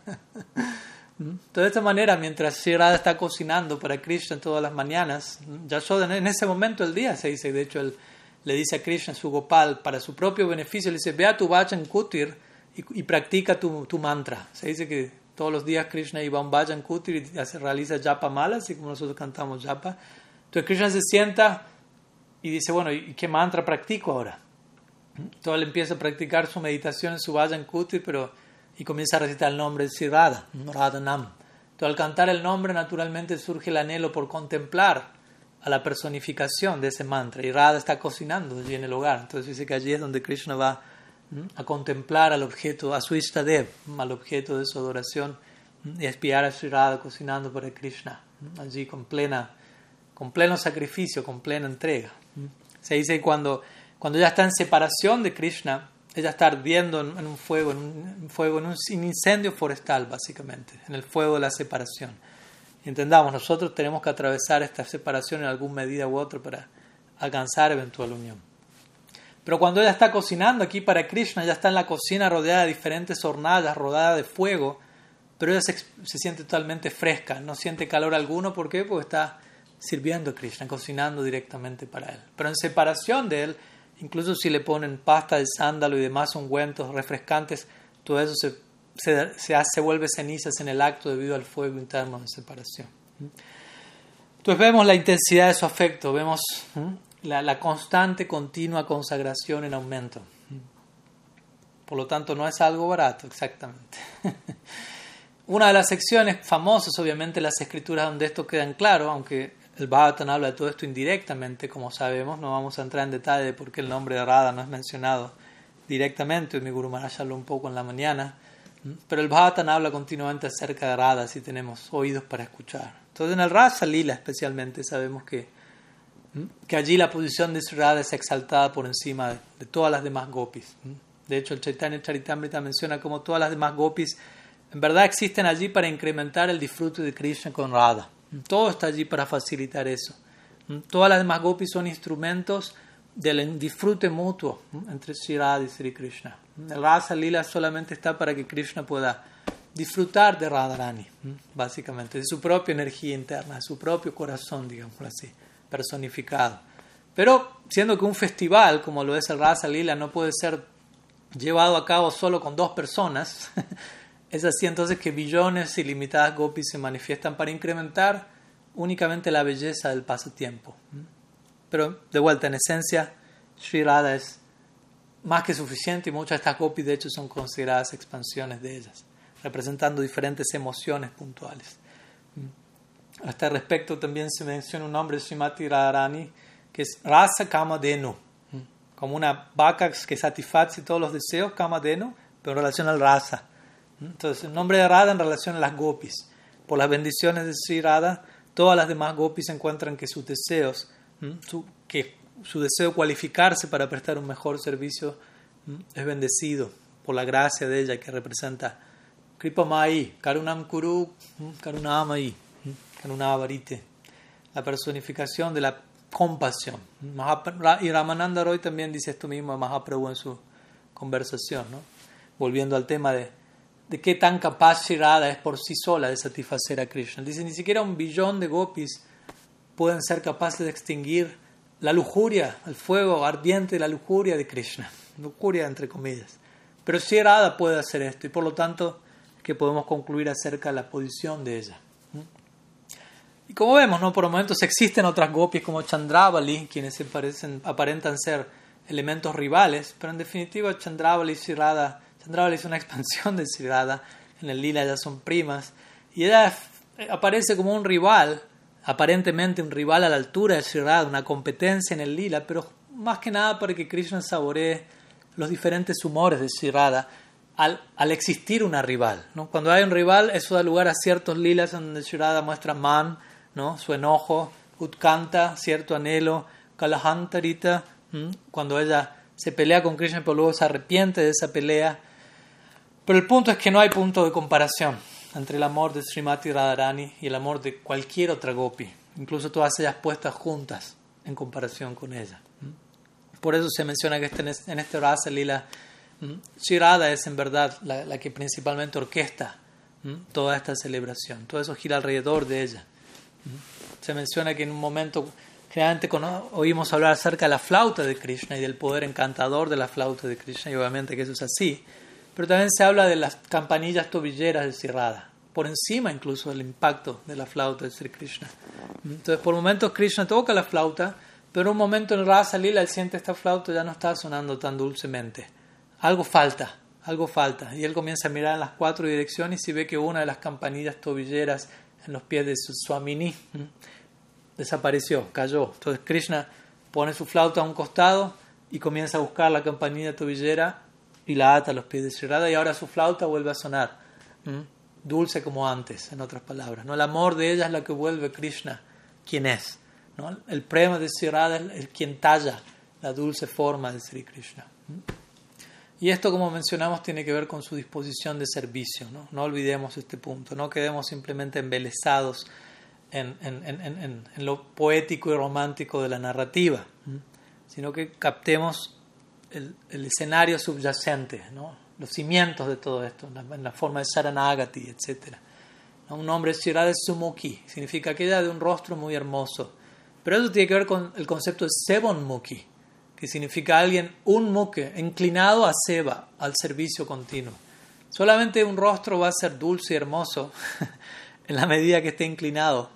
De esta manera, mientras Shirada está cocinando para Krishna todas las mañanas, Yashoda en ese momento del día se dice, de hecho, él le dice a Krishna, su Gopal, para su propio beneficio, le dice, ve a tu Vajan Kutir y, practica tu, mantra. Se dice que todos los días Krishna iba a un Vajan Kutir y se realiza japa mala, así como nosotros cantamos japa. Entonces Krishna se sienta y dice, bueno, ¿y qué mantra practico ahora? Entonces él empieza a practicar su meditación en su Vajan Kutir, pero y comienza a recitar el nombre de Sirada, Radhanam. Entonces, al cantar el nombre, naturalmente surge el anhelo por contemplar a la personificación de ese mantra. Y Radha está cocinando allí en el hogar. Entonces, dice que allí es donde Krishna va a contemplar al objeto, a su Ishtadev, al objeto de su adoración, y espiar a Sri Radha cocinando para Krishna, allí con, plena, con pleno sacrificio, con plena entrega. Se dice cuando, cuando ya está en separación de Krishna, ella está ardiendo en, un fuego, en un, fuego, en un incendio forestal, básicamente, en el fuego de la separación. Entendamos, nosotros tenemos que atravesar esta separación en alguna medida u otra para alcanzar eventual unión. Pero cuando ella está cocinando aquí para Krishna, ya está en la cocina rodeada de diferentes hornallas, rodeada de fuego, pero ella se, se, siente totalmente fresca, no siente calor alguno. ¿Por qué? Porque está sirviendo a Krishna, cocinando directamente para él. Pero en separación de él, Incluso si le ponen pasta de sándalo y demás ungüentos refrescantes, todo eso se, se, se, vuelve cenizas en el acto debido al fuego interno de separación. Entonces vemos la intensidad de su afecto, vemos la, la constante, continua consagración en aumento. Por lo tanto, no es algo barato, exactamente. Una de las secciones famosas, obviamente, las escrituras donde esto queda claro, aunque el Bhagavatam habla de todo esto indirectamente, como sabemos, no vamos a entrar en detalle de por qué el nombre de Radha no es mencionado directamente, mi Guru Maharaj habló un poco en la mañana, pero el Bhagavatam habla continuamente acerca de Radha si tenemos oídos para escuchar. Entonces en el Rasa Lila especialmente sabemos que, que allí la posición de Radha es exaltada por encima de, todas las demás gopis. De hecho el Chaitanya Charitamrita menciona como todas las demás gopis en verdad existen allí para incrementar el disfrute de Krishna con Radha. Todo está allí para facilitar eso. Todas las demás gopis son instrumentos del disfrute mutuo entre Sri Radha y Sri Krishna. El Rasa Lila solamente está para que Krishna pueda disfrutar de Radharani, básicamente, de su propia energía interna, de su propio corazón, digamos así, personificado. Pero siendo que un festival como lo es el Rasa Lila no puede ser llevado a cabo solo con dos personas, Es así entonces que billones ilimitadas gopis se manifiestan para incrementar únicamente la belleza del pasatiempo. Pero de vuelta, en esencia, Sri Radha es más que suficiente y muchas de estas gopis de hecho son consideradas expansiones de ellas, representando diferentes emociones puntuales. A este respecto también se menciona un nombre Srimati Radharani que es Rasa Kama Denu, como una vaca que satisface todos los deseos, Kamadenu, pero en relación al rasa. Entonces, el nombre de Radha en relación a las gopis. Por las bendiciones de Sri Radha, todas las demás gopis encuentran que sus deseos, su, que su deseo de cualificarse para prestar un mejor servicio es bendecido por la gracia de ella que representa Kripamai, Karunam Kuru, Karunamai, Karunavarite, la personificación de la compasión. Y Ramananda Roy también dice esto mismo a Mahaprabhu en su conversación, ¿no? volviendo al tema de, de qué tan capaz Shirada es por sí sola de satisfacer a Krishna. Dice, ni siquiera un billón de gopis pueden ser capaces de extinguir la lujuria, el fuego ardiente de la lujuria de Krishna. Lujuria entre comillas. Pero Shirada puede hacer esto y por lo tanto que podemos concluir acerca de la posición de ella. Y como vemos, ¿no? por momentos existen otras gopis como Chandravali, quienes se parecen, aparentan ser elementos rivales, pero en definitiva Chandravali y Sirada, Chandravali es una expansión de Sirada, en el lila ya son primas, y ella aparece como un rival, aparentemente un rival a la altura de Sirada, una competencia en el lila, pero más que nada para que Krishna saboree los diferentes humores de Sirada al, existir una rival. ¿no? Cuando hay un rival, eso da lugar a ciertos lilas donde Shirada muestra man, ¿no? su enojo, utkanta, cierto anhelo, kalahantarita, cuando ella se pelea con Krishna pero luego se arrepiente de esa pelea. Pero el punto es que no hay punto de comparación entre el amor de Srimati Radharani y el amor de cualquier otra gopi, incluso todas ellas puestas juntas en comparación con ella. Por eso se menciona que este, en este Rasa Lila, Shirada es en verdad la, que principalmente orquesta toda esta celebración. Todo eso gira alrededor de ella. Se menciona que en un momento, generalmente oímos hablar acerca de la flauta de Krishna y del poder encantador de la flauta de Krishna, y obviamente que eso es así, pero también se habla de las campanillas tobilleras de por encima incluso del impacto de la flauta de Sri Krishna. Entonces, por momentos Krishna toca la flauta, pero un momento en Rasa Lila él siente esta flauta ya no está sonando tan dulcemente. Algo falta, algo falta. Y él comienza a mirar en las cuatro direcciones y ve que una de las campanillas tobilleras en los pies de su Swamini. Desapareció, cayó. Entonces Krishna pone su flauta a un costado y comienza a buscar la campanilla tobillera y los pies de Sri y ahora su flauta vuelve a sonar. Dulce como antes, en otras palabras. ¿no? El amor de ella es lo que vuelve Krishna quien es. ¿no? El prema de Sri es el quien talla la dulce forma de Sri Krishna. Y esto, como mencionamos, tiene que ver con su disposición de servicio. No, no olvidemos este punto. No quedemos simplemente embelesados en, en, en, en, lo poético y romántico de la narrativa, sino que captemos el, escenario subyacente, ¿no? los cimientos de todo esto, en la, forma de Saranagati, etc. Un nombre Shirada Sumuki, significa aquella de un rostro muy hermoso. Pero eso tiene que ver con el concepto de Sebon Muki que significa alguien, un muke, inclinado a seva, al servicio continuo. Solamente un rostro va a ser dulce y hermoso en la medida que esté inclinado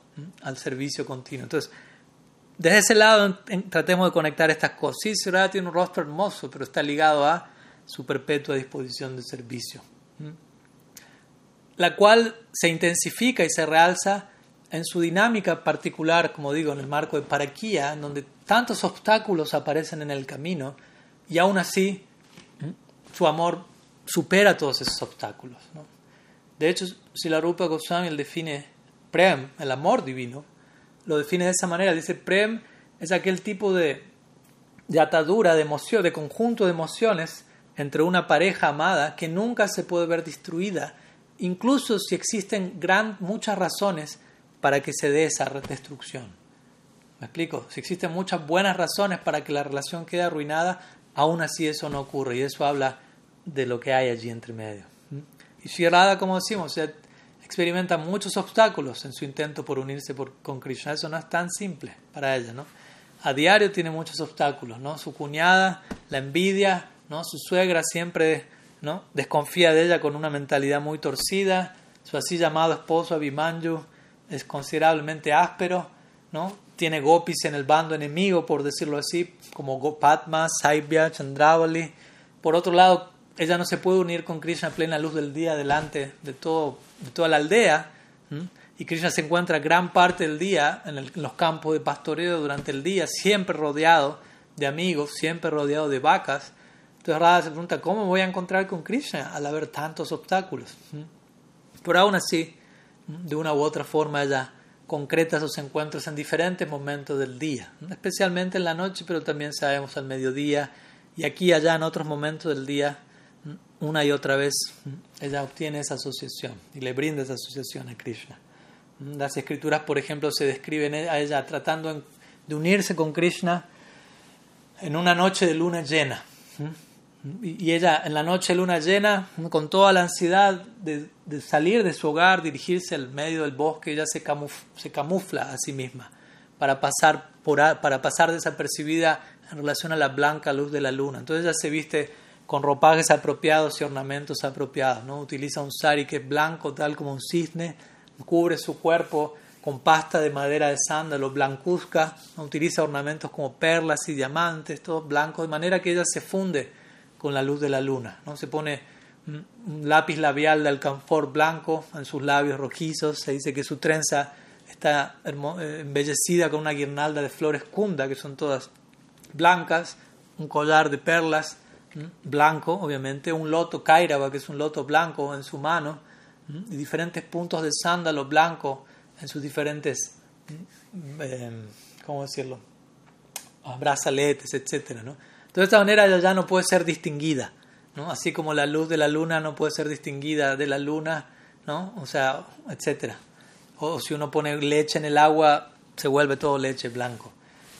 al servicio continuo. Entonces, desde ese lado tratemos de conectar estas cosas. Sí, Surah tiene un rostro hermoso, pero está ligado a su perpetua disposición de servicio, la cual se intensifica y se realza en su dinámica particular, como digo, en el marco de Paraquía, en donde tantos obstáculos aparecen en el camino y aún así su amor supera todos esos obstáculos. De hecho, si la Rupa Goswami define Prem, el amor divino, lo define de esa manera. Dice, Prem es aquel tipo de, de atadura, de emoción, de conjunto de emociones entre una pareja amada que nunca se puede ver destruida, incluso si existen gran, muchas razones para que se dé esa destrucción. ¿Me explico? Si existen muchas buenas razones para que la relación quede arruinada, aún así eso no ocurre. Y eso habla de lo que hay allí entre medio. Y Shirada, como decimos, experimenta muchos obstáculos en su intento por unirse con Krishna. Eso no es tan simple para ella. ¿no? A diario tiene muchos obstáculos. ¿no? Su cuñada la envidia, ¿no? su suegra siempre ¿no? desconfía de ella con una mentalidad muy torcida. Su así llamado esposo Abhimanyu es considerablemente áspero. ¿no? tiene gopis en el bando enemigo, por decirlo así, como Gopatma, Saibya, Chandravali. Por otro lado, ella no se puede unir con Krishna a plena luz del día delante de, todo, de toda la aldea. Y Krishna se encuentra gran parte del día en, los campos de pastoreo durante el día, siempre rodeado de amigos, siempre rodeado de vacas. Entonces Radha se pregunta, ¿cómo voy a encontrar con Krishna al haber tantos obstáculos? Pero aún así, de una u otra forma, ella concreta esos encuentros en diferentes momentos del día, especialmente en la noche, pero también sabemos al mediodía y aquí y allá en otros momentos del día, una y otra vez, ella obtiene esa asociación y le brinda esa asociación a Krishna. Las escrituras, por ejemplo, se describen a ella tratando de unirse con Krishna en una noche de luna llena. Y ella en la noche de luna llena, con toda la ansiedad de, salir de su hogar, dirigirse al medio del bosque, ella se, camufla a sí misma para pasar, para pasar desapercibida en relación a la blanca luz de la luna. Entonces ella se viste con ropajes apropiados y ornamentos apropiados. ¿no? Utiliza un sari que es blanco, tal como un cisne, cubre su cuerpo con pasta de madera de sándalo blancuzca, utiliza ornamentos como perlas y diamantes, todos blancos, de manera que ella se funde con la luz de la luna. ¿no? Se pone un lápiz labial de alcanfor blanco en sus labios rojizos, se dice que su trenza está eh, embellecida con una guirnalda de flores kunda, que son todas blancas, un collar de perlas blanco, obviamente, un loto kairaba, que es un loto blanco en su mano, y diferentes puntos de sándalo blanco en sus diferentes, eh, ¿cómo decirlo?, brazaletes, etcétera, ¿no? de esta manera ella ya no puede ser distinguida, ¿no? Así como la luz de la luna no puede ser distinguida de la luna, ¿no? O sea, etcétera. O si uno pone leche en el agua, se vuelve todo leche blanco.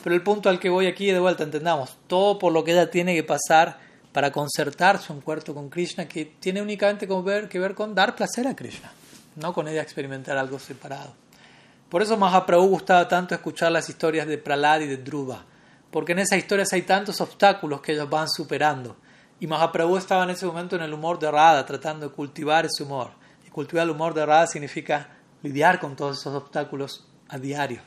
Pero el punto al que voy aquí de vuelta, entendamos, todo por lo que ella tiene que pasar para concertar su encuentro con Krishna, que tiene únicamente que ver con dar placer a Krishna, no con ella experimentar algo separado. Por eso Mahaprabhu gustaba tanto escuchar las historias de Pralad y de Dhruva, porque en esas historias hay tantos obstáculos que ellos van superando. Y Mahaprabhu estaba en ese momento en el humor de Radha, tratando de cultivar ese humor. Y cultivar el humor de Radha significa lidiar con todos esos obstáculos a diario.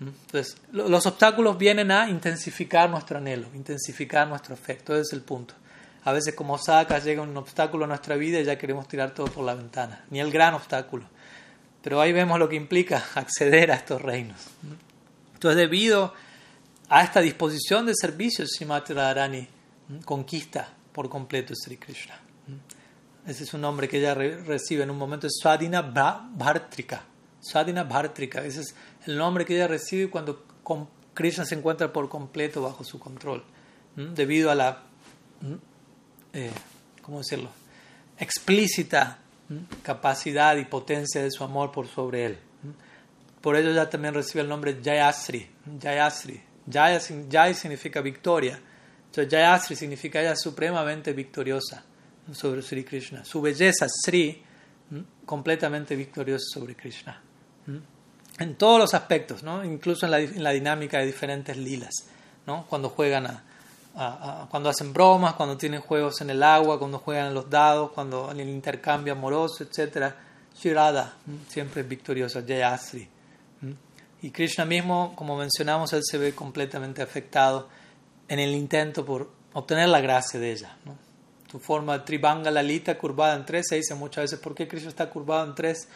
Entonces, los obstáculos vienen a intensificar nuestro anhelo, intensificar nuestro afecto. Ese es el punto. A veces como sacas llega un obstáculo a nuestra vida y ya queremos tirar todo por la ventana. Ni el gran obstáculo. Pero ahí vemos lo que implica acceder a estos reinos. Entonces, debido a esta disposición de servicio, Srimati Radharani conquista por completo Sri Krishna. Ese es un nombre que ella recibe en un momento, es Swadina Bhartrika. Swadina Bhartrika, ese es el nombre que ella recibe cuando Krishna se encuentra por completo bajo su control, debido a la, eh, ¿cómo decirlo?, explícita capacidad y potencia de su amor por sobre él. Por ello ella también recibe el nombre Jayasri, Jayasri, Jaya, significa victoria. Entonces Jayasri significa ella supremamente victoriosa sobre Sri Krishna. Su belleza, Sri, completamente victoriosa sobre Krishna. En todos los aspectos, ¿no? incluso en la, dinámica de diferentes lilas. ¿no? Cuando juegan a, cuando hacen bromas, cuando tienen juegos en el agua, cuando juegan en los dados, cuando en el intercambio amoroso, etc. Shirada siempre es victoriosa, Jayasri. Y Krishna mismo, como mencionamos, él se ve completamente afectado en el intento por obtener la gracia de ella. ¿no? Tu forma tribanga lalita curvada en tres, se dice muchas veces, ¿por qué Krishna está curvado en tres?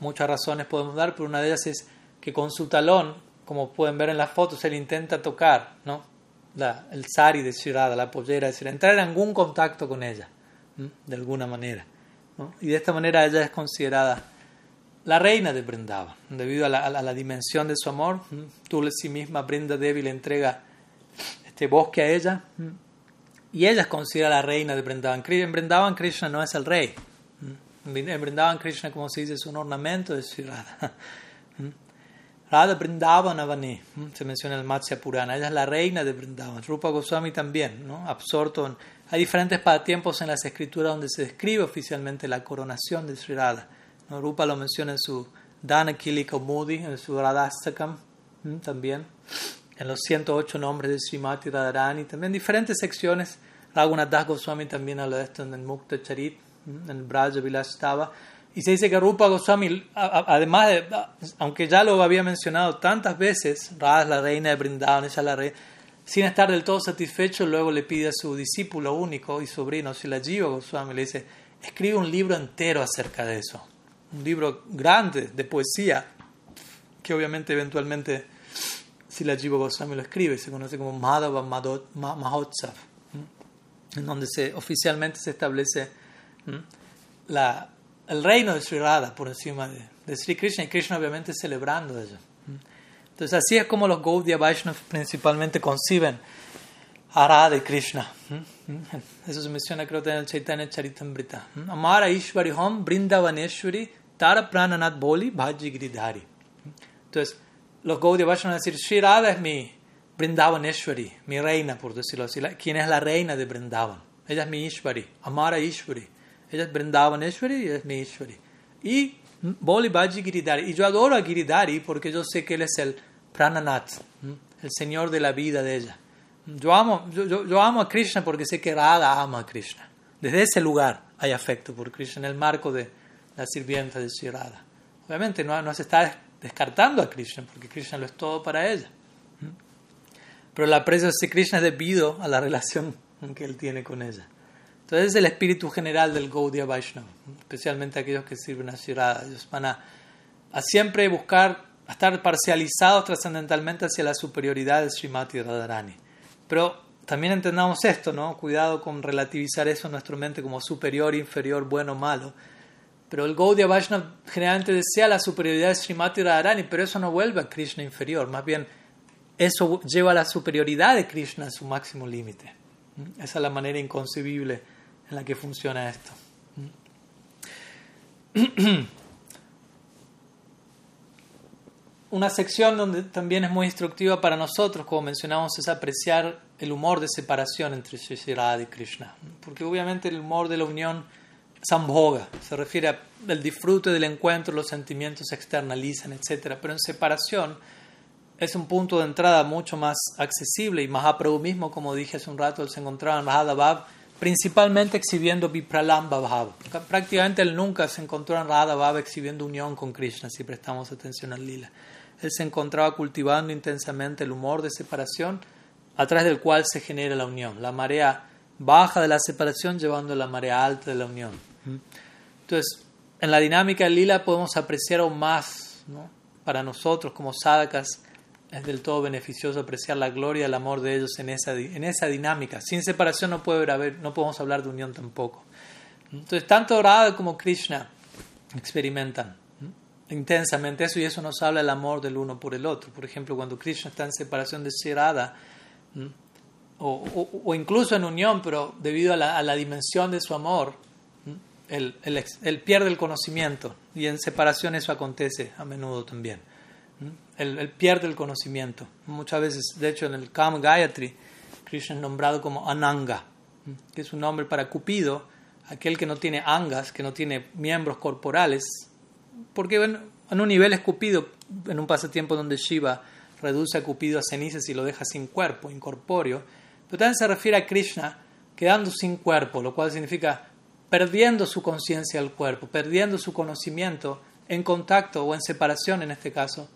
Muchas razones podemos dar, pero una de ellas es que con su talón, como pueden ver en las fotos, él intenta tocar ¿no? la, el sari de Shirada, la pollera, decir, entrar en algún contacto con ella, de alguna manera. Y de esta manera ella es considerada la reina de Brindavan, debido a la, dimensión de su amor. Tulsi misma, Brinda Devi, entrega este bosque a ella y ella es considerada la reina de Brindavan. En Brindavan Krishna no es el rey. En Brindavan Krishna, como se dice, es un ornamento de su Radha. Radha Brindavan Avani, se menciona en el Matsya Purana. Ella es la reina de Brindavan. Rupa Goswami también, ¿no? absorto en... Hay diferentes tiempos en las escrituras donde se describe oficialmente la coronación de Sri Radha. Rupa lo menciona en su Dhanakili Kaumudi, en su Radhastakam también, en los 108 nombres de Srimati Radharani, también diferentes secciones. Raghunath Das Goswami también habla de esto en el Mukta Charit, en Braja Vilastava. Y se dice que Rupa Goswami, además de, aunque ya lo había mencionado tantas veces, Radha la reina de Brindavan, ella la reina, sin estar del todo satisfecho, luego le pide a su discípulo único y sobrino, Jiva Goswami, le dice, escribe un libro entero acerca de eso un libro grande de poesía, que obviamente eventualmente Jiva Goswami lo escribe, se conoce como Madhava Mahotsav, en donde se, oficialmente se establece la, el reino de Sri Radha por encima de, de Sri Krishna y Krishna obviamente celebrando ello. Entonces así es como los Gaudiya Vaishnavas principalmente conciben a Radha y Krishna. Eso se menciona creo que en el Chaitanya Charitamrita. Amara Ishwari Hom Brindavaneshwari Tara Prananath Boli Bhaji Giridhari. Entonces los Gaudiya Vaishnavas decir, Sri Radha es mi Brindavaneshwari, mi reina por decirlo así. ¿Quién es la reina de Brindavan? Ella es mi Ishwari, Amara Ishwari. Ella es Brindavaneshwari y es mi Ishwari. Y Boli Bhaji Giridhari. Y yo adoro a Giridhari porque yo sé que él es el Prananath, el señor de la vida de ella. Yo amo, yo, yo, amo a Krishna porque sé que Radha ama a Krishna. Desde ese lugar hay afecto por Krishna, en el marco de la sirvienta de Sri Radha. Obviamente no, no se está descartando a Krishna porque Krishna lo es todo para ella. Pero la aprecio de Krishna es debido a la relación que él tiene con ella. Entonces es el espíritu general del Gaudiya Vaishnava, especialmente aquellos que sirven a Sri Radha. Ellos van a, a siempre buscar, a estar parcializados trascendentalmente hacia la superioridad de Srimati Radharani. Pero también entendamos esto, ¿no? Cuidado con relativizar eso en nuestra mente como superior, inferior, bueno, malo. Pero el Gaudiya Vaishnava generalmente desea la superioridad de Srimati Radharani, pero eso no vuelve a Krishna inferior, más bien eso lleva a la superioridad de Krishna a su máximo límite. Esa es la manera inconcebible en la que funciona esto. Una sección donde también es muy instructiva para nosotros, como mencionamos, es apreciar el humor de separación entre Sri y Krishna. Porque obviamente el humor de la unión sambhoga, se refiere al disfrute del encuentro, los sentimientos se externalizan, etc. Pero en separación es un punto de entrada mucho más accesible y Mahaprabhu mismo, como dije hace un rato, él se encontraba en Radha principalmente exhibiendo Vipralamba Bhav. Prácticamente él nunca se encontró en Radha exhibiendo unión con Krishna, si prestamos atención al lila él se encontraba cultivando intensamente el humor de separación a través del cual se genera la unión, la marea baja de la separación llevando a la marea alta de la unión. Entonces, en la dinámica del lila podemos apreciar aún más, ¿no? para nosotros como sadhakas es del todo beneficioso apreciar la gloria y el amor de ellos en esa, en esa dinámica. Sin separación no, puede haber, no podemos hablar de unión tampoco. Entonces, tanto Radha como Krishna experimentan intensamente eso y eso nos habla el amor del uno por el otro. Por ejemplo, cuando Krishna está en separación de Shirada, o, o, incluso en unión, pero debido a la, a la dimensión de su amor, él, él, pierde el conocimiento y en separación eso acontece a menudo también. Él, pierde el conocimiento. Muchas veces, de hecho, en el Kam Gayatri, Krishna es nombrado como Ananga, que es un nombre para Cupido, aquel que no tiene angas, que no tiene miembros corporales, porque en un nivel es Cupido, en un pasatiempo donde Shiva reduce a Cupido a cenizas y lo deja sin cuerpo, incorpóreo, pero también se refiere a Krishna quedando sin cuerpo, lo cual significa perdiendo su conciencia del cuerpo, perdiendo su conocimiento en contacto o en separación, en este caso,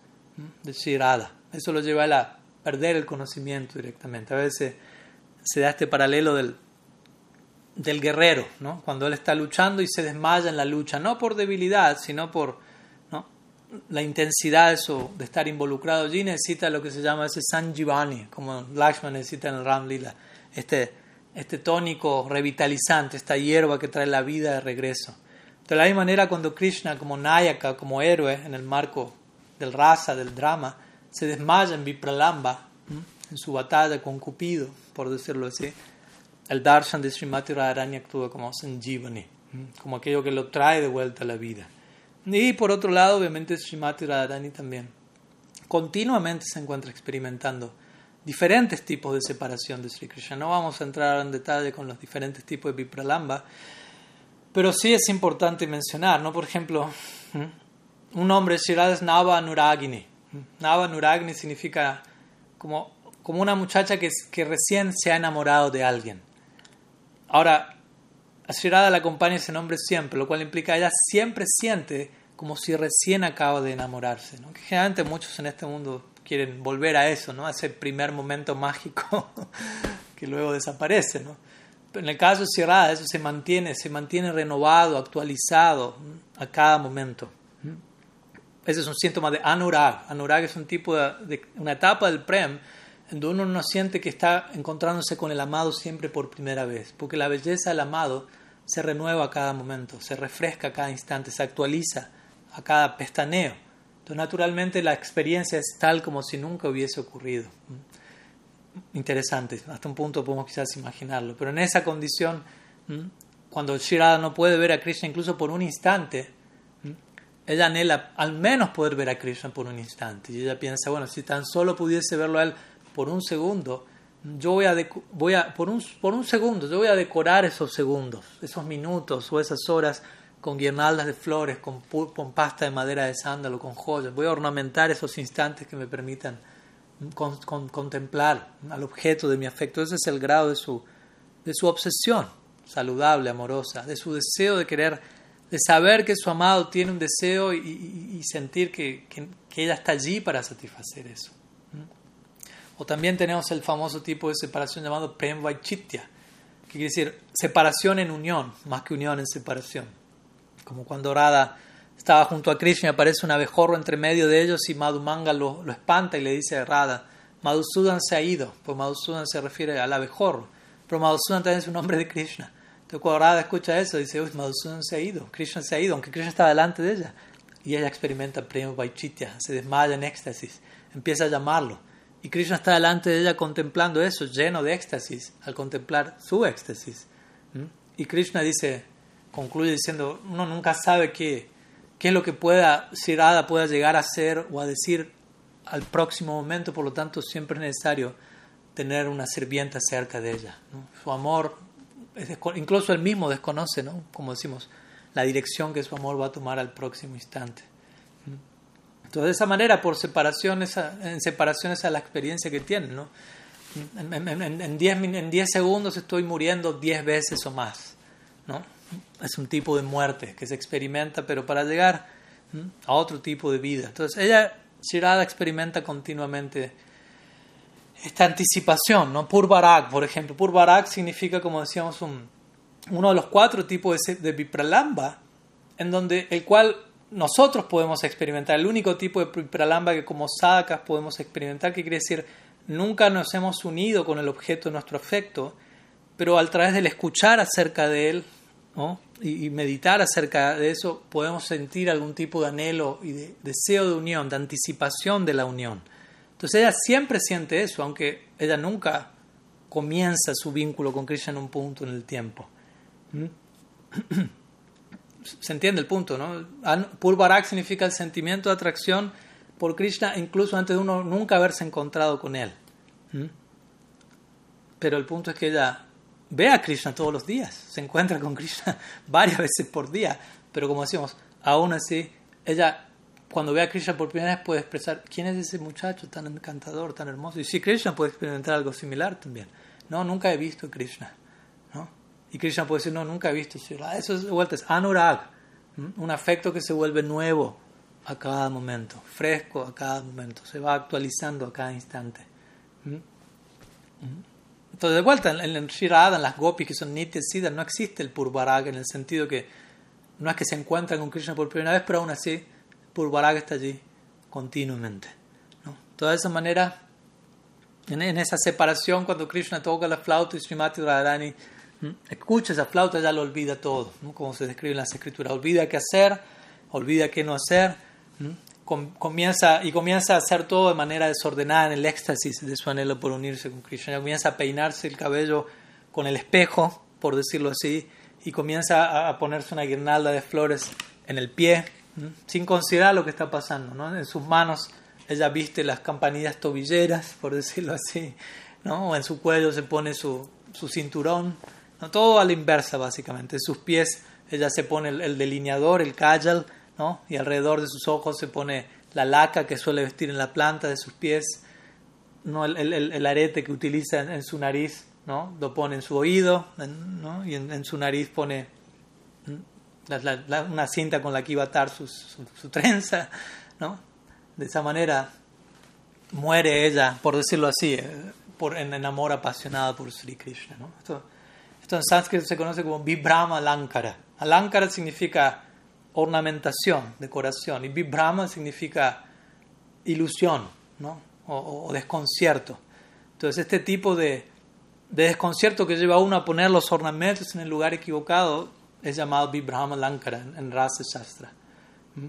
de Shirada. Eso lo lleva a, perder el conocimiento directamente. A veces se da este paralelo del, del guerrero, ¿no? cuando él está luchando y se desmaya en la lucha, no por debilidad, sino por la intensidad de, de estar involucrado allí, necesita lo que se llama ese Sanjivani, como Lakshman necesita en el Ram Lila, este, este tónico revitalizante, esta hierba que trae la vida de regreso. De la misma manera, cuando Krishna, como Nayaka, como héroe en el marco del rasa, del drama, se desmaya en Vipralamba, en su batalla con Cupido, por decirlo así, el darshan de Srimati Radharani actúa como sanjivani, como aquello que lo trae de vuelta a la vida. Y por otro lado, obviamente, Srimati Radharani también continuamente se encuentra experimentando diferentes tipos de separación de Sri Krishna. No vamos a entrar en detalle con los diferentes tipos de Vipralamba, pero sí es importante mencionar, ¿no? Por ejemplo, un nombre Shirada es Nava Nuragini. Nava Nuragini significa como, como una muchacha que, que recién se ha enamorado de alguien. Ahora, a Shirada la acompaña ese nombre siempre, lo cual implica que ella siempre siente como si recién acaba de enamorarse. ¿no? Que generalmente muchos en este mundo quieren volver a eso, ¿no? a ese primer momento mágico que luego desaparece. ¿no? Pero en el caso de Shirada eso se mantiene, se mantiene renovado, actualizado a cada momento. Ese es un síntoma de anurag. Anurag es un tipo de, una etapa del prem en donde uno no siente que está encontrándose con el amado siempre por primera vez, porque la belleza del amado se renueva a cada momento, se refresca a cada instante, se actualiza a cada pestaneo. Entonces, naturalmente, la experiencia es tal como si nunca hubiese ocurrido. Interesante, hasta un punto podemos quizás imaginarlo, pero en esa condición, cuando Shirada no puede ver a Krishna incluso por un instante, ella anhela al menos poder ver a Krishna por un instante. Y ella piensa, bueno, si tan solo pudiese verlo a él por un segundo, yo voy a, voy a por, un, por un segundo, yo voy a decorar esos segundos, esos minutos o esas horas con guirnaldas de flores, con, con pasta de madera de sándalo, con joyas. Voy a ornamentar esos instantes que me permitan contemplar al objeto de mi afecto. Ese es el grado de su, de su obsesión saludable, amorosa, de su deseo de querer, de saber que su amado tiene un deseo y, sentir que, que, que, ella está allí para satisfacer eso. O también tenemos el famoso tipo de separación llamado Prem Vaichitya, que quiere decir separación en unión, más que unión en separación. Como cuando Radha estaba junto a Krishna aparece un abejorro entre medio de ellos y Madhumanga lo, lo espanta y le dice a Radha, Madhusudan se ha ido, pues Madhusudan se refiere al abejorro, pero Madhusudan también es un nombre de Krishna. Entonces cuando escucha eso, dice, uy, Madhusudan se ha ido, Krishna se ha ido, aunque Krishna está delante de ella. Y ella experimenta Prema Vaichitya, se desmaya en éxtasis, empieza a llamarlo. Y Krishna está delante de ella contemplando eso, lleno de éxtasis, al contemplar su éxtasis. Y Krishna dice, concluye diciendo, uno nunca sabe qué, qué es lo que pueda, si Radha pueda llegar a ser o a decir al próximo momento, por lo tanto siempre es necesario tener una sirvienta cerca de ella. Su amor, incluso él mismo desconoce, ¿no? como decimos, la dirección que su amor va a tomar al próximo instante. Entonces, de esa manera, por separación, en separación esa es la experiencia que tienen. ¿no? En 10 en, diez segundos estoy muriendo 10 veces o más. ¿no? Es un tipo de muerte que se experimenta, pero para llegar a otro tipo de vida. Entonces, ella, Shirada, experimenta continuamente esta anticipación. ¿no? Purvarak, por ejemplo. Purvarak significa, como decíamos, un, uno de los cuatro tipos de, de Vipralamba, en donde el cual nosotros podemos experimentar, el único tipo de pralamba que como sadhakas podemos experimentar, que quiere decir nunca nos hemos unido con el objeto de nuestro afecto, pero a través del escuchar acerca de él y, meditar acerca de eso, podemos sentir algún tipo de anhelo y de deseo de unión, de anticipación de la unión. Entonces ella siempre siente eso, aunque ella nunca comienza su vínculo con Krishna en un punto en el tiempo. ¿Mm? se entiende el punto, ¿no? Purvarak significa el sentimiento de atracción por Krishna incluso antes de uno nunca haberse encontrado con él. Pero el punto es que ella ve a Krishna todos los días, se encuentra con Krishna varias veces por día, pero como decimos, aún así, ella cuando ve a Krishna por primera vez puede expresar quién es ese muchacho tan encantador, tan hermoso. Y si Krishna puede experimentar algo similar también. No, nunca he visto a Krishna. Y Krishna puede decir, no, nunca he visto Eso es, de vuelta, es anurag, un afecto que se vuelve nuevo a cada momento, fresco a cada momento, se va actualizando a cada instante. Entonces, de vuelta, en, en Shirada, en las gopis que son nitya siddha, no existe el purvarag en el sentido que no es que se encuentran con Krishna por primera vez, pero aún así, purvarag está allí continuamente. ¿no? De esa manera, en, esa separación, cuando Krishna toca la flauta y Srimati Radharani escucha esa flauta, ya lo olvida todo, como se describe en las escrituras. Olvida qué hacer, olvida qué no hacer, comienza, y comienza a hacer todo de manera desordenada en el éxtasis de su anhelo por unirse con Krishna. Comienza a peinarse el cabello con el espejo, por decirlo así, y comienza a ponerse una guirnalda de flores en el pie, sin considerar lo que está pasando. En sus manos ella viste las campanillas tobilleras, por decirlo así, ¿no? o en su cuello se pone su, su cinturón ¿no? Todo a la inversa, básicamente. En sus pies ella se pone el, delineador, el kajal, ¿no? y alrededor de sus ojos se pone la laca que suele vestir en la planta de sus pies, ¿no? el, el, el arete que utiliza en, su nariz, ¿no? lo pone en su oído, ¿no? y en, su nariz pone una cinta con la que iba a atar su, su, trenza. ¿no? De esa manera muere ella, por decirlo así, eh, por, en, amor apasionado por Sri Krishna. ¿no? Esto, esto en sánscrito se conoce como Vibrama Alankara. Alankara significa ornamentación, decoración. Y Vibhrama significa ilusión ¿no? o, desconcierto. Entonces este tipo de, de, desconcierto que lleva a uno a poner los ornamentos en el lugar equivocado es llamado Vibhrama Lankara en Rasa Shastra. ¿Mm?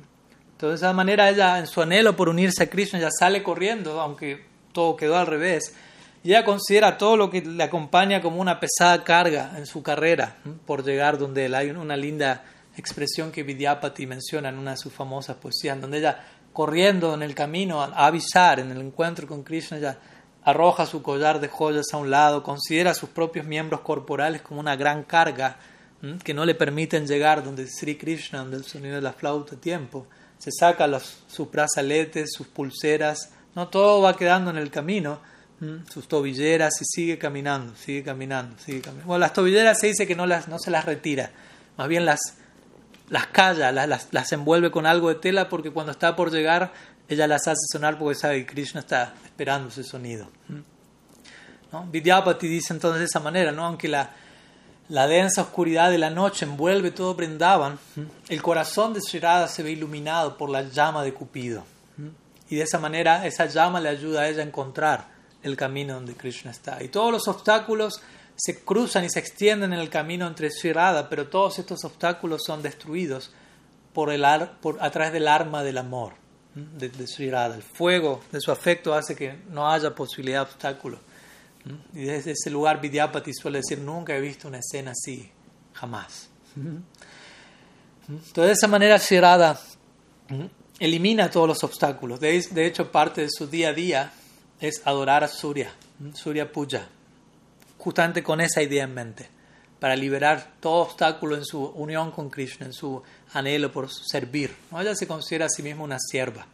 Entonces de esa manera ella en su anhelo por unirse a Krishna ya sale corriendo, aunque todo quedó al revés. Y ella considera todo lo que le acompaña como una pesada carga en su carrera por llegar donde él. Hay una linda expresión que Vidyapati menciona en una de sus famosas poesías, donde ella corriendo en el camino a avisar en el encuentro con Krishna, ella arroja su collar de joyas a un lado, considera sus propios miembros corporales como una gran carga que no le permiten llegar donde Sri Krishna, donde el sonido de la flauta tiempo. Se saca sus brazaletes, sus pulseras, no todo va quedando en el camino, sus tobilleras y sigue caminando, sigue caminando, sigue caminando. Bueno, las tobilleras se dice que no, las, no se las retira, más bien las, las calla, las, las, envuelve con algo de tela porque cuando está por llegar ella las hace sonar porque sabe que Krishna está esperando ese sonido. Vidyapati dice entonces de esa manera, ¿no? aunque la, la densa oscuridad de la noche envuelve todo Brindavan, el corazón de Sri se ve iluminado por la llama de Cupido. Y de esa manera esa llama le ayuda a ella a encontrar el camino donde Krishna está. Y todos los obstáculos se cruzan y se extienden en el camino entre Sri pero todos estos obstáculos son destruidos por el por, a través del arma del amor de, de Sri El fuego de su afecto hace que no haya posibilidad de obstáculo. Y desde ese lugar Vidyapati suele decir, nunca he visto una escena así, jamás. Entonces de esa manera Sri elimina todos los obstáculos. De, hecho, parte de su día a día es adorar a Surya, Surya Puja, justamente con esa idea en mente, para liberar todo obstáculo en su unión con Krishna, en su anhelo por servir. Ella se considera a sí misma una sierva.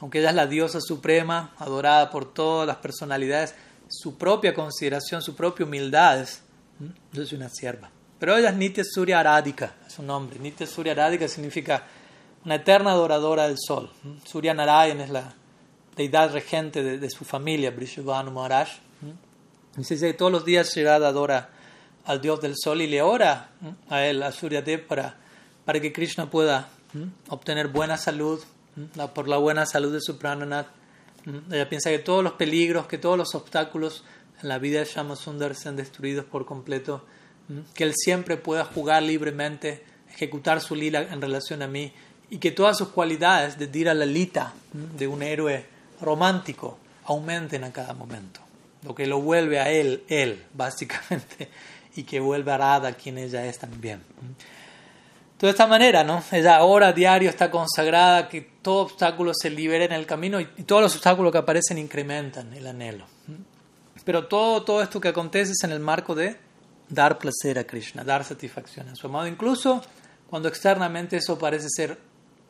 Aunque ella es la diosa suprema, adorada por todas las personalidades, su propia consideración, su propia humildad es, soy una sierva. Pero ella es Nitya Surya Aradika, es su nombre. Nitya Surya Aradika significa una eterna adoradora del sol. Surya Narayan es la deidad regente de, su familia, Brishabhanu Maharaj. Dice que todos los días Shirada adora al dios del sol y le ora a él, a Suryadev, para, para que Krishna pueda obtener buena salud, por la buena salud de su prananath. Ella piensa que todos los peligros, que todos los obstáculos en la vida de Shamasundar sean destruidos por completo, que él siempre pueda jugar libremente, ejecutar su lila en relación a mí y que todas sus cualidades de Dira Lalita, de un héroe romántico, aumenten a cada momento. Lo que lo vuelve a él, él, básicamente, y que vuelve a Radha quien ella es también. De esta manera, ¿no? Ella ahora diario está consagrada, que todo obstáculo se libere en el camino y, todos los obstáculos que aparecen incrementan el anhelo. Pero todo, todo esto que acontece es en el marco de dar placer a Krishna, dar satisfacción a su amado, incluso cuando externamente eso parece ser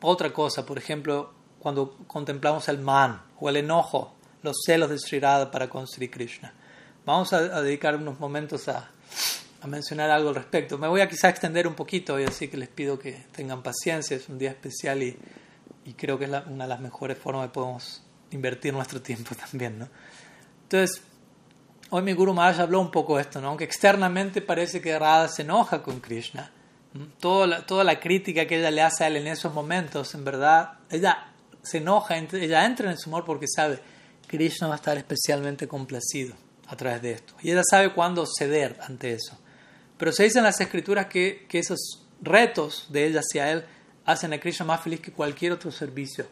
otra cosa, por ejemplo, cuando contemplamos el man o el enojo, los celos de Sri Radha para con Sri Krishna. Vamos a, dedicar unos momentos a, a, mencionar algo al respecto. Me voy a quizá extender un poquito y así que les pido que tengan paciencia, es un día especial y, y creo que es una de las mejores formas de podemos invertir nuestro tiempo también. ¿no? Entonces, hoy mi Guru Maharaj habló un poco de esto, ¿no? aunque externamente parece que Radha se enoja con Krishna, toda la, toda la crítica que ella le hace a él en esos momentos, en verdad, ella se enoja, ella entra en su amor porque sabe Krishna va a estar especialmente complacido a través de esto. Y ella sabe cuándo ceder ante eso. Pero se dice en las escrituras que, que esos retos de ella hacia él hacen a Krishna más feliz que cualquier otro servicio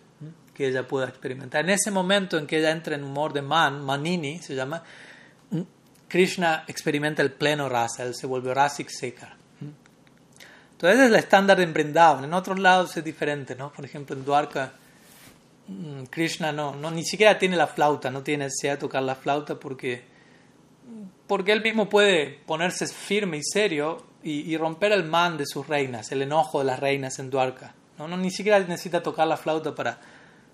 que ella pueda experimentar. En ese momento en que ella entra en humor de man, manini se llama, Krishna experimenta el pleno rasa, él se vuelve rasik sekar. Entonces es el estándar de Brindavan. En otros lados es diferente, ¿no? Por ejemplo, en Dwarka, Krishna no, no, ni siquiera tiene la flauta, no tiene necesidad de tocar la flauta porque, porque él mismo puede ponerse firme y serio y, romper el man de sus reinas, el enojo de las reinas en Dwarka. No, no ni siquiera necesita tocar la flauta para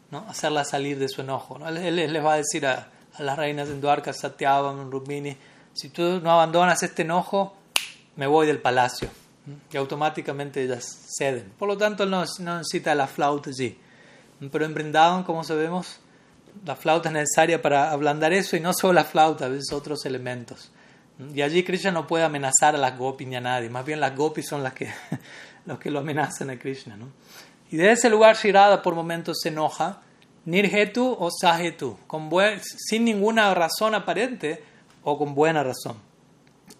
¿no? hacerla salir de su enojo. ¿no? Él, les va a decir a, las reinas en Dwarka, Satyavan, Rubini, si tú no abandonas este enojo, me voy del palacio y automáticamente ellas ceden. Por lo tanto, no, no necesita la flauta allí. Pero en Brindavan, como sabemos, la flauta es necesaria para ablandar eso y no solo la flauta, a veces otros elementos. Y allí Krishna no puede amenazar a las gopis ni a nadie, más bien las gopis son las que los que lo amenazan a Krishna. ¿no? Y de ese lugar Shirada por momentos se enoja, nirhetu o sahetu, con sin ninguna razón aparente o con buena razón.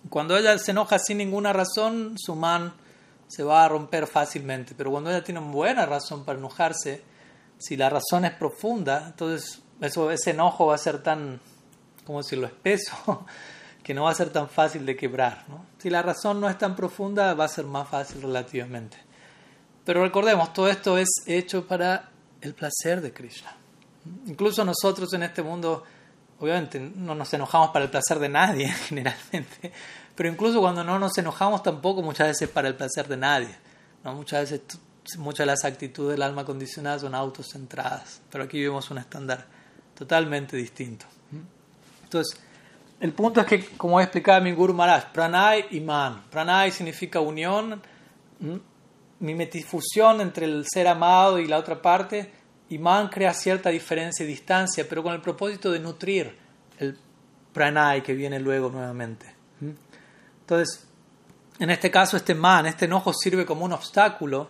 Cuando ella se enoja sin ninguna razón, su man se va a romper fácilmente, pero cuando ella tiene buena razón para enojarse, si la razón es profunda, entonces eso, ese enojo va a ser tan, ¿cómo decirlo?, espeso, que no va a ser tan fácil de quebrar. ¿no? Si la razón no es tan profunda, va a ser más fácil relativamente. Pero recordemos, todo esto es hecho para el placer de Krishna. Incluso nosotros en este mundo, obviamente, no nos enojamos para el placer de nadie generalmente, pero incluso cuando no nos enojamos tampoco muchas veces para el placer de nadie. ¿no? Muchas veces muchas de las actitudes del alma condicionada son autocentradas, pero aquí vemos un estándar totalmente distinto. Entonces, el punto es que, como explicaba mi Guru Maharaj, pranay y man. Pranay significa unión, mimetifusión entre el ser amado y la otra parte, y man crea cierta diferencia y distancia, pero con el propósito de nutrir el pranay que viene luego nuevamente. Entonces, en este caso, este man, este enojo sirve como un obstáculo,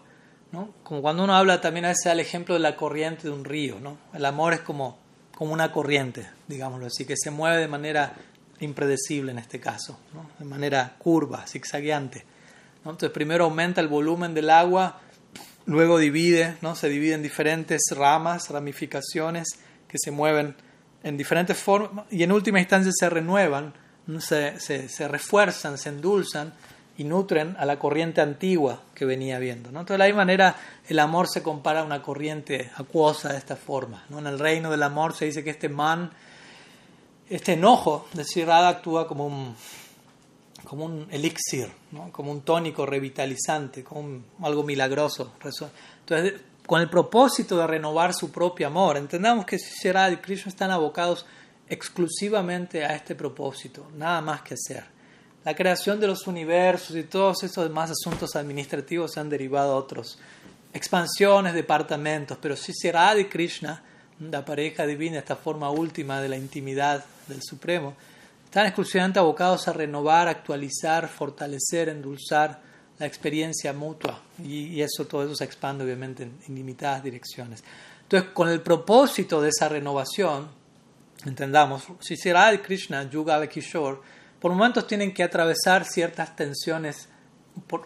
¿no? como cuando uno habla también a veces al ejemplo de la corriente de un río. ¿no? El amor es como, como una corriente, digámoslo así, que se mueve de manera impredecible en este caso, de manera curva, zigzagueante. Entonces primero aumenta el volumen del agua, luego divide, ¿no? se divide en diferentes ramas, ramificaciones que se mueven en diferentes formas y en última instancia se renuevan, se, se, se, refuerzan, se endulzan y nutren a la corriente antigua que venía viendo. ¿no? Entonces de la misma manera el amor se compara a una corriente acuosa de esta forma. ¿no? En el reino del amor se dice que este man, este enojo de Sirada actúa como un como un elixir, como un tónico revitalizante, como algo milagroso. Entonces, con el propósito de renovar su propio amor, entendamos que Shirada y Krishna están abocados exclusivamente a este propósito, nada más que hacer. La creación de los universos y todos esos demás asuntos administrativos se han derivado a otros expansiones, departamentos, pero si Shirada y Krishna, la pareja divina, esta forma última de la intimidad del Supremo, están exclusivamente abocados a renovar, actualizar, fortalecer, endulzar la experiencia mutua y, eso todo eso se expande obviamente en, ilimitadas direcciones. Entonces, con el propósito de esa renovación, entendamos, si será el Krishna, Yuga Kishore, por momentos tienen que atravesar ciertas tensiones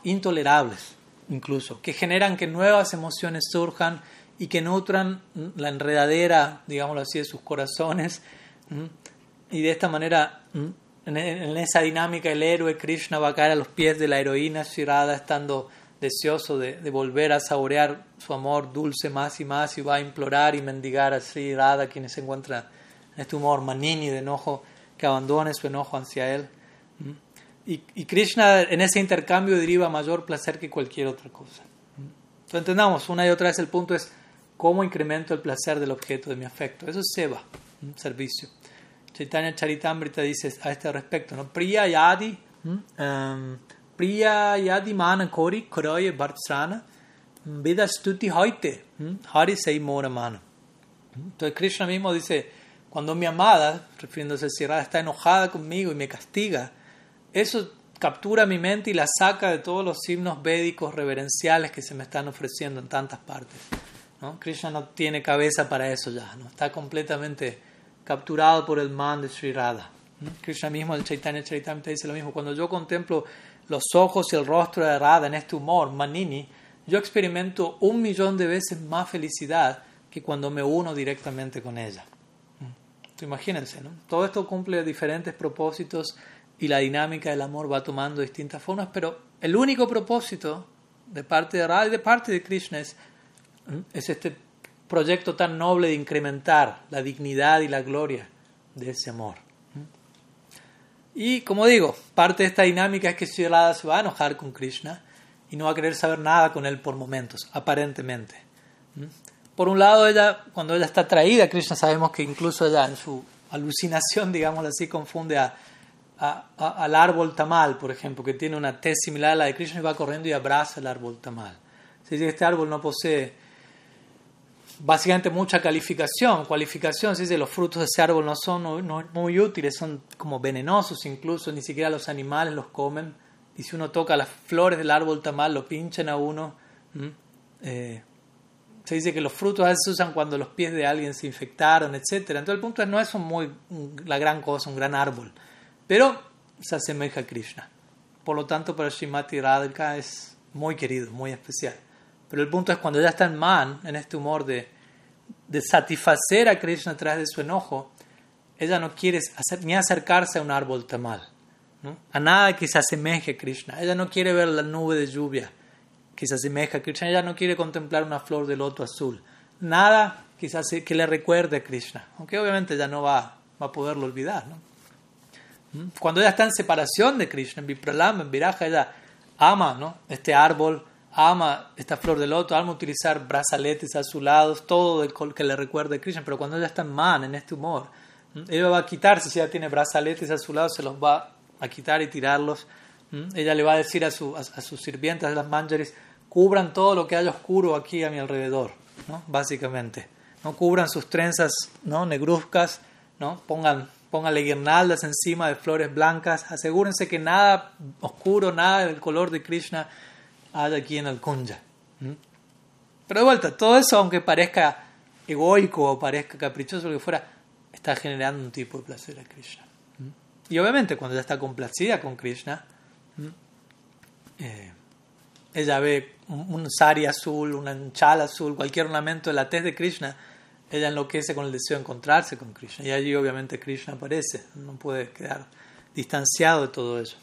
intolerables, incluso, que generan que nuevas emociones surjan y que nutran la enredadera, digámoslo así, de sus corazones y de esta manera, en esa dinámica, el héroe Krishna va a caer a los pies de la heroína Shirada, estando deseoso de, volver a saborear su amor dulce más y más, y va a implorar y mendigar a Sri Radha, quien se encuentra en este humor manini de enojo, que abandone su enojo hacia él. Y, y, Krishna en ese intercambio deriva mayor placer que cualquier otra cosa. Entonces entendamos, una y otra vez el punto es cómo incremento el placer del objeto de mi afecto. Eso es seva, servicio. Chaitanya Charitamrita dice a este respecto, ¿no? Priya yadi, um, Priya yadi mana kori koroye bhartsana, vida stuti hoite, hari sei mora mana. Entonces Krishna mismo dice, cuando mi amada, refiriéndose a Sierra, está enojada conmigo y me castiga, eso captura mi mente y la saca de todos los himnos védicos reverenciales que se me están ofreciendo en tantas partes. ¿no? Krishna no tiene cabeza para eso ya, ¿no? está completamente capturado por el man de Sri Radha. Krishna mismo, el Chaitanya Charitamrita dice lo mismo. Cuando yo contemplo los ojos y el rostro de Radha en este humor, Manini, yo experimento un millón de veces más felicidad que cuando me uno directamente con ella. Imagínense. Todo esto cumple diferentes propósitos y la dinámica del amor va tomando distintas formas, pero el único propósito de parte de Radha y de parte de Krishna es, es este proyecto tan noble de incrementar la dignidad y la gloria de ese amor. Y como digo, parte de esta dinámica es que Sri Radha se va a enojar con Krishna y no va a querer saber nada con él por momentos, aparentemente. Por un lado, ella, cuando ella está atraída a Krishna, sabemos que incluso ella en su alucinación, digámoslo así, confunde a, al árbol tamal, por ejemplo, que tiene una tez similar a la de Krishna y va corriendo y abraza el árbol tamal. Si este árbol no posee básicamente mucha calificación, cualificación, si los frutos de ese árbol no son muy útiles, son como venenosos incluso, ni siquiera los animales los comen, y si uno toca las flores del árbol tamal, lo pinchan a uno. Se dice que los frutos a veces se usan cuando los pies de alguien se infectaron, etc. Entonces el punto es, no es muy, la gran cosa, un gran árbol, pero se asemeja a Krishna. Por lo tanto, para Srimati Radhika es muy querido, muy especial. Pero el punto es cuando ya está en man, en este humor de, de satisfacer a Krishna a través de su enojo, ella no quiere ni acercarse a un árbol tamal, a nada que se asemeje a Krishna. Ella no quiere ver la nube de lluvia que se asemeja a Krishna. Ella no quiere contemplar una flor de loto azul. Nada quizás que le recuerde a Krishna, aunque obviamente ya no va, a poderlo olvidar. ¿Mm? Cuando ella está en separación de Krishna, en Vipralam, en Viraja, ella ama ¿no? este árbol, ama esta flor de loto, ama utilizar brazaletes azulados, todo el que le recuerde a Krishna, pero cuando ella está en man, en este humor, ella va a quitarse, si ella tiene brazaletes azulados, se los va a quitar y tirarlos. Ella le va a decir a, su, a, sus sirvientas de las manjaris, cubran todo lo que haya oscuro aquí a mi alrededor, ¿no? básicamente. ¿no? Cubran sus trenzas ¿no? negruzcas, ¿no? pongan pónganle guirnaldas encima de flores blancas, asegúrense que nada oscuro, nada del color de Krishna haya aquí en el Kunja. Pero de vuelta, todo eso, aunque parezca egoico o parezca caprichoso, lo que fuera, está generando un tipo de placer a Krishna. Y obviamente cuando ella está complacida con Krishna, eh, ella ve un, sari azul, un chala azul, cualquier ornamento de la tez de Krishna, ella enloquece con el deseo de encontrarse con Krishna. Y allí obviamente Krishna aparece, no puede quedar distanciado de todo eso.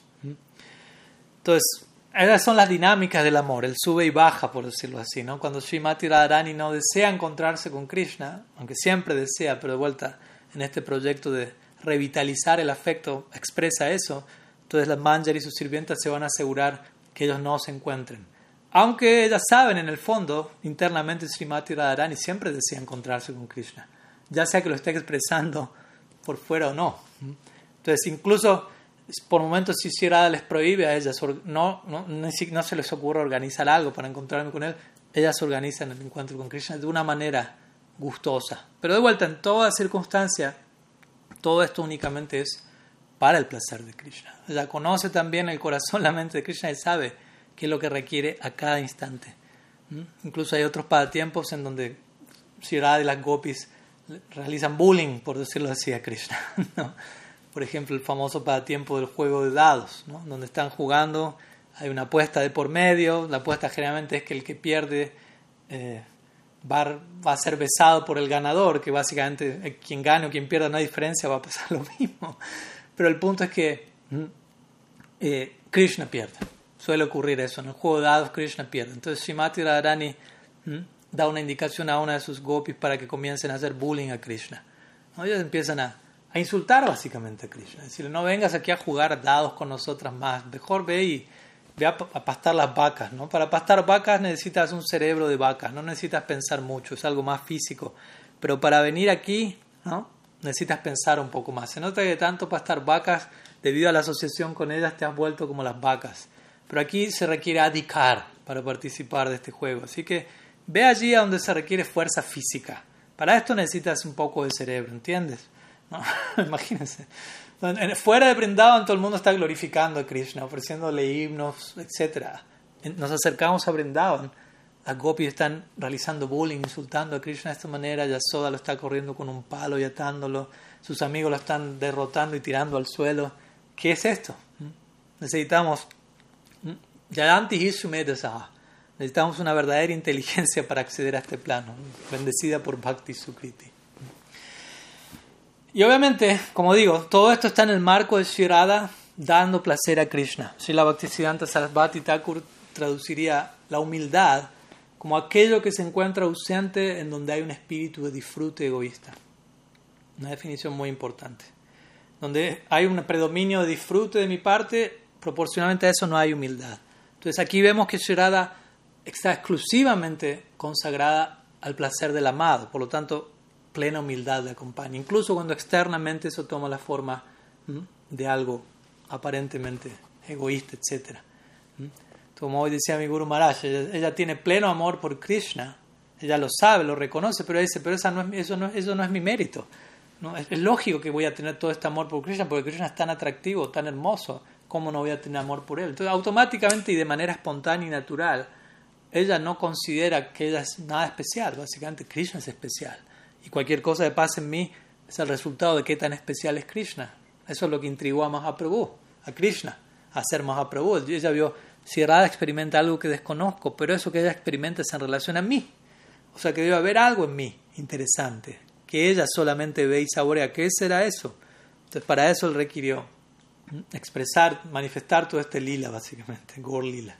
Entonces, esas son las dinámicas del amor, el sube y baja, por decirlo así. ¿no? Cuando Srimati Radharani no desea encontrarse con Krishna, aunque siempre desea, pero de vuelta en este proyecto de revitalizar el afecto expresa eso, entonces las manjar y sus sirvientas se van a asegurar que ellos no se encuentren. Aunque ellas saben en el fondo, internamente Srimati Radharani siempre desea encontrarse con Krishna, ya sea que lo esté expresando por fuera o no. Entonces, incluso por momentos si Radha les prohíbe a ellas, no, no, no se les ocurre organizar algo para encontrarme con él, ellas organizan el encuentro con Krishna de una manera gustosa. Pero de vuelta, en toda circunstancia, todo esto únicamente es para el placer de Krishna. Ella conoce también el corazón, la mente de Krishna y sabe qué es lo que requiere a cada instante. ¿Mm? Incluso hay otros pasatiempos en donde Shirada y las gopis realizan bullying, por decirlo así, a Krishna. Por ejemplo, el famoso pasatiempo del juego de dados, donde están jugando, hay una apuesta de por medio, la apuesta generalmente es que el que pierde eh, va, a ser besado por el ganador, que básicamente eh, quien gane o quien pierda no hay diferencia, va a pasar lo mismo. Pero el punto es que mm, eh, Krishna pierde. Suele ocurrir eso. En el juego de dados Krishna pierde. Entonces Shimati Radharani mm, da una indicación a una de sus gopis para que comiencen a hacer bullying a Krishna. Ellos empiezan a, a insultar básicamente a Krishna. Decirle, no vengas aquí a jugar dados con nosotras más. Mejor ve y ve a, pastar las vacas, ¿no? Para pastar vacas necesitas un cerebro de vaca, no necesitas pensar mucho, es algo más físico. Pero para venir aquí, ¿no? Necesitas pensar un poco más. Se nota que tanto pastar vacas, debido a la asociación con ellas, te has vuelto como las vacas. Pero aquí se requiere adicar para participar de este juego. Así que ve allí a donde se requiere fuerza física. Para esto necesitas un poco de cerebro, ¿entiendes? Imagínense. Fuera de Brindavan todo el mundo está glorificando a Krishna, ofreciéndole himnos, etc. Nos acercamos a Brindavan, las gopis están realizando bullying, insultando a Krishna de esta manera, Yasoda lo está corriendo con un palo y atándolo, sus amigos lo están derrotando y tirando al suelo. ¿Qué es esto? ¿Mm? Necesitamos ¿Mm? Necesitamos una verdadera inteligencia para acceder a este plano, bendecida por Bhakti Sukriti. Y obviamente, como digo, todo esto está en el marco de Shirada dando placer a Krishna. Srila Bhaktisiddhanta Sarasvati Thakur traduciría la humildad como aquello que se encuentra ausente en donde hay un espíritu de disfrute egoísta. Una definición muy importante. Donde hay un predominio de disfrute de mi parte, proporcionalmente a eso no hay humildad. Entonces aquí vemos que Shirada está exclusivamente consagrada al placer del amado. Por lo tanto, plena humildad le acompaña, incluso cuando externamente eso toma la forma de algo aparentemente egoísta, etc. Como hoy decía mi Guru Maharaj, ella, tiene pleno amor por Krishna, ella lo sabe, lo reconoce, pero dice, pero esa no es, eso, no, eso no es mi mérito. ¿no? Es, lógico que voy a tener todo este amor por Krishna, porque Krishna es tan atractivo, tan hermoso, ¿cómo no voy a tener amor por él? Entonces, automáticamente y de manera espontánea y natural, ella no considera que ella es nada especial. Básicamente, Krishna es especial. Y cualquier cosa que pase en mí es el resultado de qué tan especial es Krishna. Eso es lo que intrigó a Mahaprabhu, a Krishna, a ser Mahaprabhu. Ella vio, si Radha experimenta algo que desconozco, pero eso que ella experimenta es en relación a mí. O sea que debe haber algo en mí interesante, que ella solamente ve y saborea. ¿Qué será eso? Entonces para eso él requirió expresar, manifestar todo este lila, básicamente, Gor lila.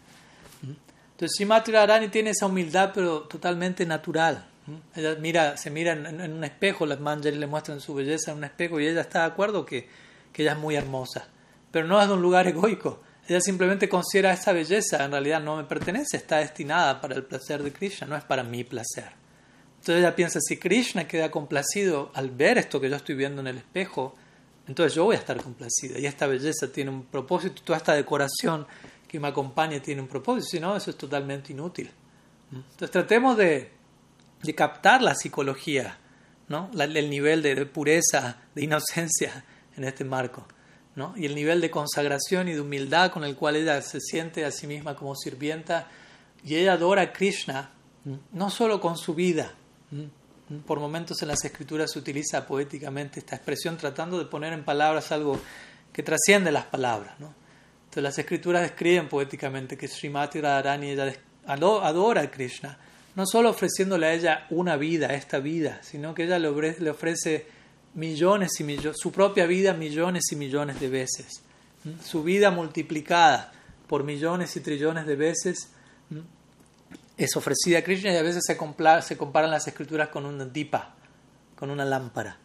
Entonces Srimati Radharani tiene esa humildad, pero totalmente natural. Ella mira, se mira en, un espejo, las manjas le muestran su belleza en un espejo y ella está de acuerdo que, que ella es muy hermosa. Pero no es de un lugar egoico. Ella simplemente considera esta belleza, en realidad no me pertenece, está destinada para el placer de Krishna, no es para mi placer. Entonces ella piensa, si Krishna queda complacido al ver esto que yo estoy viendo en el espejo, entonces yo voy a estar complacida. Y esta belleza tiene un propósito, toda esta decoración que me acompaña tiene un propósito, si no, eso es totalmente inútil. Entonces tratemos de, de captar la psicología, ¿no? el nivel de, pureza, de inocencia en este marco. Y el nivel de consagración y de humildad con el cual ella se siente a sí misma como sirvienta y ella adora a Krishna, no solo con su vida, por momentos en las escrituras se utiliza poéticamente esta expresión tratando de poner en palabras algo que trasciende las palabras. ¿no? Entonces las escrituras describen poéticamente que Srimati Radharani adora a Krishna, no solo ofreciéndole a ella una vida, esta vida, sino que ella le ofrece millones y millones, su propia vida millones y millones de veces, su vida multiplicada por millones y trillones de veces es ofrecida a Krishna y a veces se, se comparan las escrituras con una dipa, con una lámpara,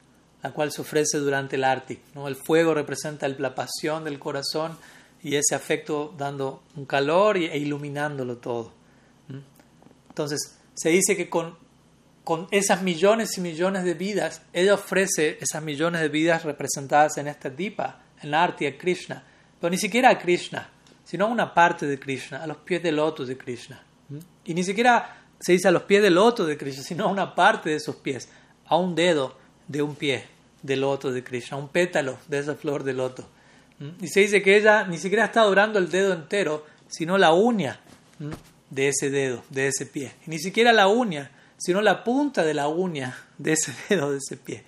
la cual se ofrece durante el arti. ¿no? El fuego representa la pasión del corazón y ese afecto dando un calor e iluminándolo todo. Entonces, se dice que con, con esas millones y millones de vidas, ella ofrece esas millones de vidas representadas en esta dipa, en la arti a Krishna, pero ni siquiera a Krishna, sino a una parte de Krishna, a los pies del loto de Krishna. Y ni siquiera se dice a los pies del loto de Krishna, sino a una parte de esos pies, a un dedo de un pie del loto de Krishna, a un pétalo de esa flor de loto. Y se dice que ella ni siquiera está adorando el dedo entero, sino la uña de ese dedo, de ese pie. Ni siquiera la uña, sino la punta de la uña de ese dedo, de ese pie.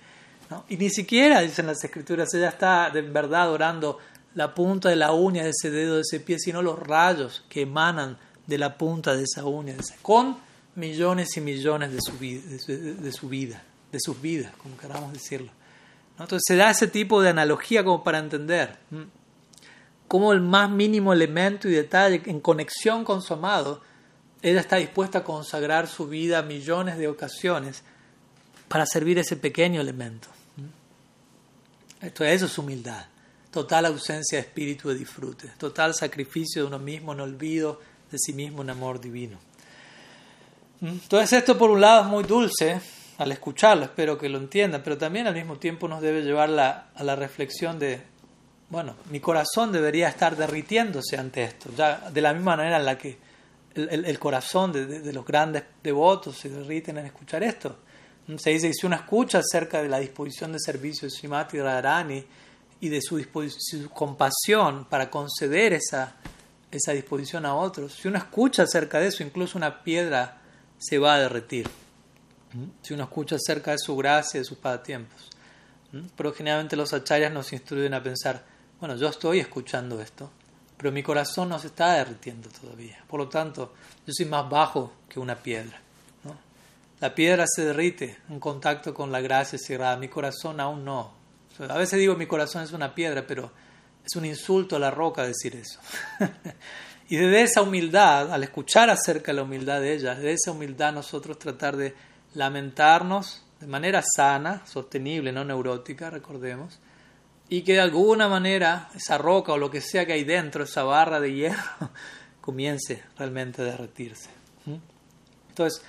Y ni siquiera, dicen las escrituras, ella está de verdad adorando la punta de la uña de ese dedo, de ese pie, sino los rayos que emanan de la punta de esa uña, con millones y millones de su, vida, de, su, vida, de sus vidas, como queramos decirlo. Entonces se da ese tipo de analogía como para entender cómo el más mínimo elemento y detalle en conexión con su amado, ella está dispuesta a consagrar su vida a millones de ocasiones para servir ese pequeño elemento. Esto, eso es humildad, total ausencia de espíritu de disfrute, total sacrificio de uno mismo en olvido de sí mismo un amor divino. Entonces esto por un lado es muy dulce al escucharlo, espero que lo entiendan, pero también al mismo tiempo nos debe llevar a la reflexión de, bueno, mi corazón debería estar derritiéndose ante esto, ya de la misma manera en la que el, corazón de, los grandes devotos se derriten en escuchar esto. Se dice que si uno escucha acerca de la disposición de servicio de Srimati Radharani y de su, compasión para conceder esa, esa disposición a otros. Si uno escucha acerca de eso, incluso una piedra se va a derretir. ¿Mm? Si uno escucha acerca de su gracia, de sus pasatiempos. ¿Mm? Pero generalmente los acharyas nos instruyen a pensar, bueno, yo estoy escuchando esto, pero mi corazón no se está derritiendo todavía. Por lo tanto, yo soy más bajo que una piedra. La piedra se derrite en contacto con la gracia cerrada, mi corazón aún no. a veces digo mi corazón es una piedra, pero es un insulto a la roca decir eso. y desde esa humildad, al escuchar acerca de la humildad de ella, desde esa humildad nosotros tratar de lamentarnos de manera sana, sostenible, no neurótica, recordemos, y que de alguna manera esa roca o lo que sea que hay dentro, esa barra de hierro, comience realmente a derretirse. ¿Mm? Entonces,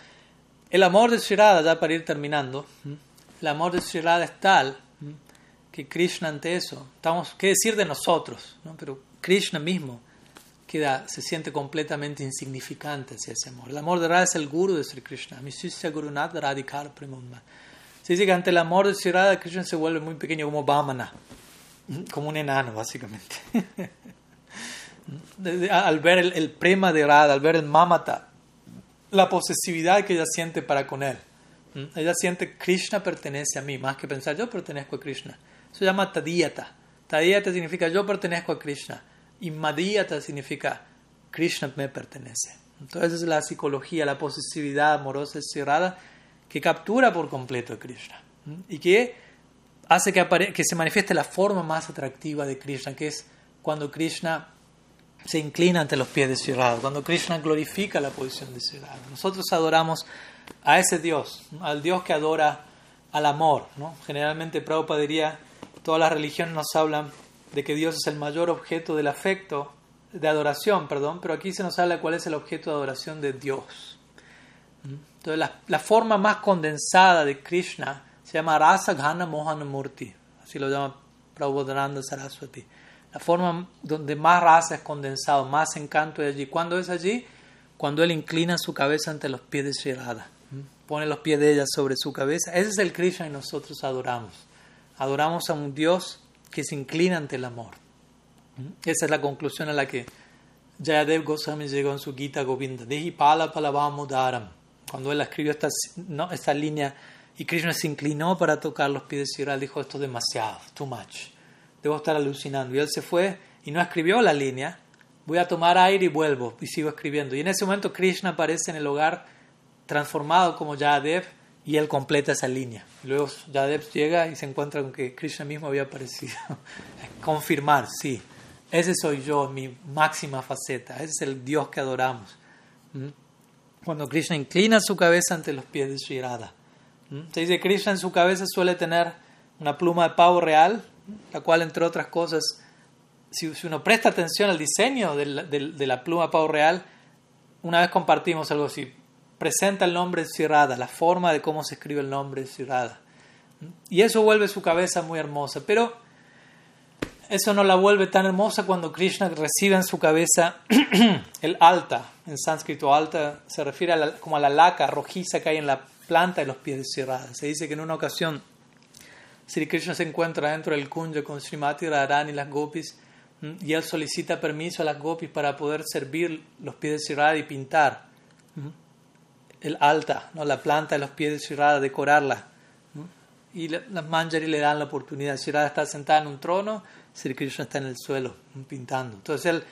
el amor de Shirada, ya para ir terminando, ¿Mm? el amor de Shirada es tal que Krishna ante eso, estamos, ¿qué decir de nosotros? ¿no? Pero Krishna mismo queda, se siente completamente insignificante hacia ese amor. El amor de Radha es el guru de Sri Krishna. Se dice que ante el amor de Sri Radha, Krishna se vuelve muy pequeño como Vamana, como un enano básicamente. al ver el, prema de Radha, al ver el mamata, la posesividad que ella siente para con él. Ella siente Krishna pertenece a mí, más que pensar yo pertenezco a Krishna. Eso se llama tadiyata. Tadiyata significa yo pertenezco a Krishna. Y madiyata significa Krishna me pertenece. Entonces es la psicología, la posesividad amorosa cerrada que captura por completo a Krishna y que hace que, que se manifieste la forma más atractiva de Krishna, que es cuando Krishna se inclina ante los pies de Sri cuando Krishna glorifica la posición de Sri Nosotros adoramos a ese Dios, al Dios que adora al amor. ¿no? Generalmente Prabhupada diría, todas las religiones nos hablan de que Dios es el mayor objeto del afecto de adoración, perdón, pero aquí se nos habla cuál es el objeto de adoración de Dios. Entonces, la, forma más condensada de Krishna se llama Rasa Ghana Mohana Murti, así lo llama Prabhupada Saraswati. La forma donde más rasa es condensado, más encanto es allí. ¿Cuándo es allí? Cuando él inclina su cabeza ante los pies de Sri Pone los pies de ella sobre su cabeza. Ese es el Krishna que nosotros adoramos. Adoramos a un Dios que se inclina ante el amor. Esa es la conclusión a la que Jayadev Goswami llegó en su Gita Govinda. Dehi pala palavamudaram. Cuando él escribió esta, no, esta línea y Krishna se inclinó para tocar los pies de Sri dijo esto es demasiado, too much. Debo estar alucinando. Y él se fue y no escribió la línea. Voy a tomar aire y vuelvo y sigo escribiendo. Y en ese momento Krishna aparece en el hogar transformado como Yadev y él completa esa línea. luego Yadev llega y se encuentra con que Krishna mismo había aparecido. Confirmar, sí, ese soy yo, mi máxima faceta, ese es el Dios que adoramos. ¿Mm? Cuando Krishna inclina su cabeza ante los pies de. ¿Mm? Se dice Krishna en su cabeza suele tener una pluma de pavo real, la cual, entre otras cosas, si, uno presta atención al diseño de la, pluma de pavo real, una vez compartimos algo así, presenta el nombre Radha, la forma de cómo se escribe el nombre Radha. ¿Mm? Y eso vuelve su cabeza muy hermosa, pero eso no la vuelve tan hermosa cuando Krishna recibe en su cabeza el alta. En sánscrito alta se refiere como a la laca rojiza que hay en la planta de los pies Sri Se dice que en una ocasión Sri Krishna se encuentra dentro del kunja con Srimati Radharani y las gopis y él solicita permiso a las gopis para poder servir los pies Sri y pintar el alta, ¿no? la planta de los pies Sri decorarla. Y las manjari le dan la oportunidad. Sri está sentada en un trono Sri Krishna está en el suelo pintando. Entonces él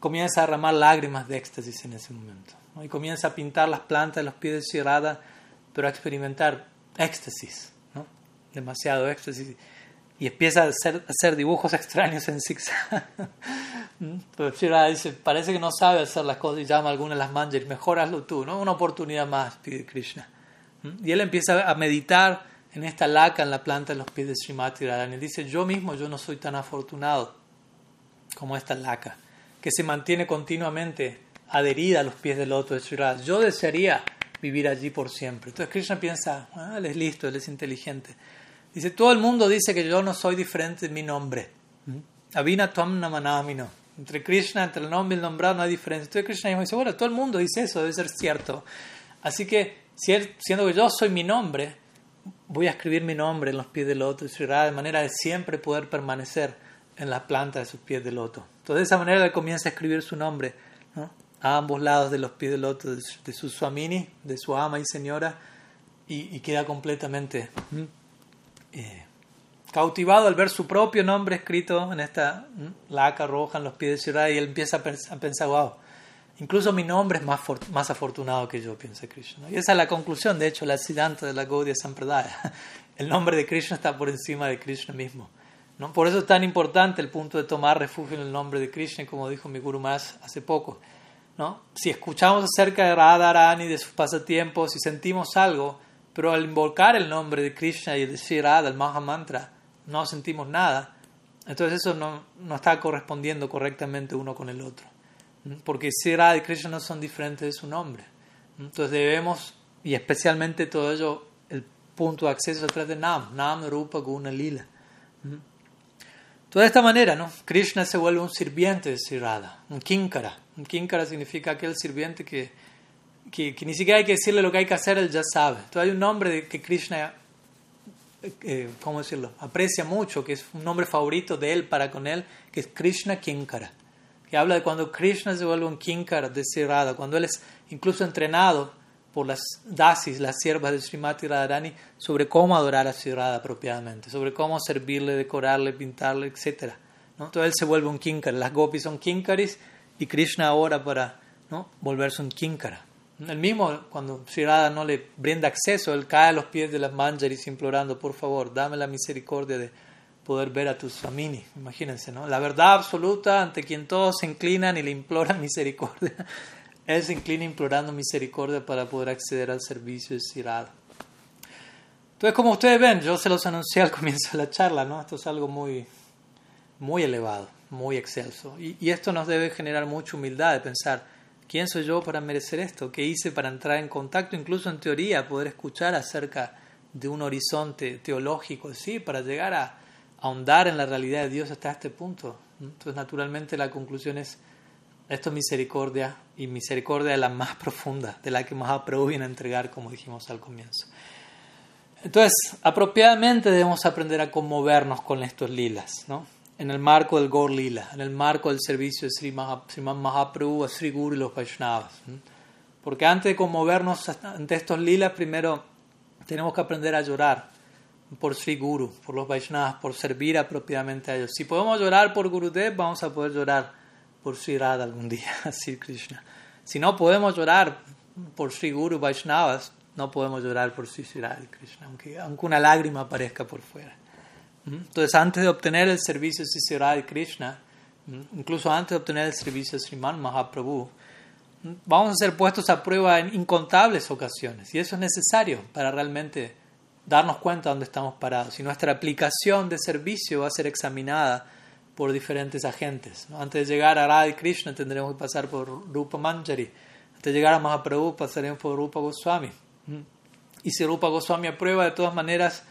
comienza a derramar lágrimas de éxtasis en ese momento. Y comienza a pintar las plantas de los pies de pero a experimentar éxtasis, ¿no? demasiado éxtasis. Y empieza a hacer, hacer dibujos extraños en zigzag. pero Sri dice, parece que no sabe hacer las cosas y llama a alguna de las manjas, mejor hazlo tú, ¿no? una oportunidad más, pide Krishna. Y él empieza a meditar en esta laca en la planta de los pies de Srimati Radharani. Dice, yo mismo yo no soy tan afortunado como esta laca, que se mantiene continuamente adherida a los pies del otro de Sri Yo desearía vivir allí por siempre. Entonces Krishna piensa, ah, él es listo, él es inteligente. Dice, todo el mundo dice que yo no soy diferente de mi nombre. ¿Mm? Avina Tvam Namanamino. Entre Krishna, entre el nombre y el nombrado no hay diferencia. Entonces Krishna mismo dice, bueno, todo el mundo dice eso, debe ser cierto. Así que, siendo que yo soy mi nombre, voy a escribir mi nombre en los pies del loto de manera de siempre poder permanecer en la planta de sus pies de loto. Entonces de esa manera él comienza a escribir su nombre a ambos lados de los pies del loto de su, Swamini, de su ama y señora, y, queda completamente eh, cautivado al ver su propio nombre escrito en esta laca roja en los pies de ciudad y él empieza a, pensar, wow, Incluso mi nombre es más, más afortunado que yo, piensa Krishna. Y esa es la conclusión, de hecho, la Siddhanta de la Gaudiya Sampradaya. El nombre de Krishna está por encima de Krishna mismo. ¿no? Por eso es tan importante el punto de tomar refugio en el nombre de Krishna, como dijo mi Guru más hace poco. Si escuchamos acerca de Radharani, de sus pasatiempos, y sentimos algo, pero al invocar el nombre de Krishna y decir Radha, el Mahamantra, no sentimos nada, entonces eso no, no está correspondiendo correctamente uno con el otro porque Sira y Krishna no son diferentes de su nombre. Entonces debemos, y especialmente todo ello, el punto de acceso a través de Nam, Nam, Rupa, Guna, Lila. De esta manera, ¿no? Krishna se vuelve un sirviente de Sirada, un kinkara. Un kinkara significa aquel sirviente que, que, ni siquiera hay que decirle lo que hay que hacer, él ya sabe. Entonces hay un nombre que Krishna, eh, ¿cómo decirlo?, aprecia mucho, que es un nombre favorito de él para con él, que es Krishna Kinkara y habla de cuando Krishna se vuelve un kinkar de Sri cuando él es incluso entrenado por las dasis, las siervas de Srimati Radharani, sobre cómo adorar a Sri apropiadamente, sobre cómo servirle, decorarle, pintarle, etc. ¿no? Entonces él se vuelve un kinkar. Las gopis son kinkaris y Krishna ahora para ¿no? volverse un kinkara. El mismo, cuando Sri no le brinda acceso, él cae a los pies de las manjaris implorando, por favor, dame la misericordia de poder ver a tus amini. Imagínense, ¿no? La verdad absoluta ante quien todos se inclinan y le imploran misericordia. Él se inclina implorando misericordia para poder acceder al servicio de Sirada. Entonces, como ustedes ven, yo se los anuncié al comienzo de la charla, ¿no? Esto es algo muy, muy elevado, muy excelso. Y, esto nos debe generar mucha humildad de pensar, ¿quién soy yo para merecer esto? ¿Qué hice para entrar en contacto, incluso en teoría, poder escuchar acerca de un horizonte teológico, sí, para llegar a ahondar en la realidad de Dios hasta este punto? Entonces, naturalmente, la conclusión es esto es misericordia y misericordia de la más profunda, de la que Mahaprabhu viene a entregar, como dijimos al comienzo. Entonces, apropiadamente debemos aprender a conmovernos con estos lilas, ¿no? En el marco del Gaur Lila, en el marco del servicio de Sri Mahaprabhu a Sri Guru y los Vaishnavas. Porque antes de conmovernos ante estos lilas, primero tenemos que aprender a llorar por Sri Guru, por los Vaishnavas, por servir apropiadamente a ellos. Si podemos llorar por Gurudev, vamos a poder llorar por Sri Radha algún día, Sri Krishna. Si no podemos llorar por Sri Guru Vaishnavas, no podemos llorar por Sri Radha Krishna, aunque, aunque una lágrima aparezca por fuera. Entonces, antes de obtener el servicio de Krishna, incluso antes de obtener el servicio de Sriman Mahaprabhu, vamos a ser puestos a prueba en incontables ocasiones. Y eso es necesario para realmente darnos cuenta de dónde estamos parados. Y nuestra aplicación de servicio va a ser examinada por diferentes agentes. Antes de llegar a Radha Krishna tendremos que pasar por Rupa Manjari. Antes de llegar a Mahaprabhu pasaremos por Rupa Goswami. Y si Rupa Goswami aprueba, de todas maneras,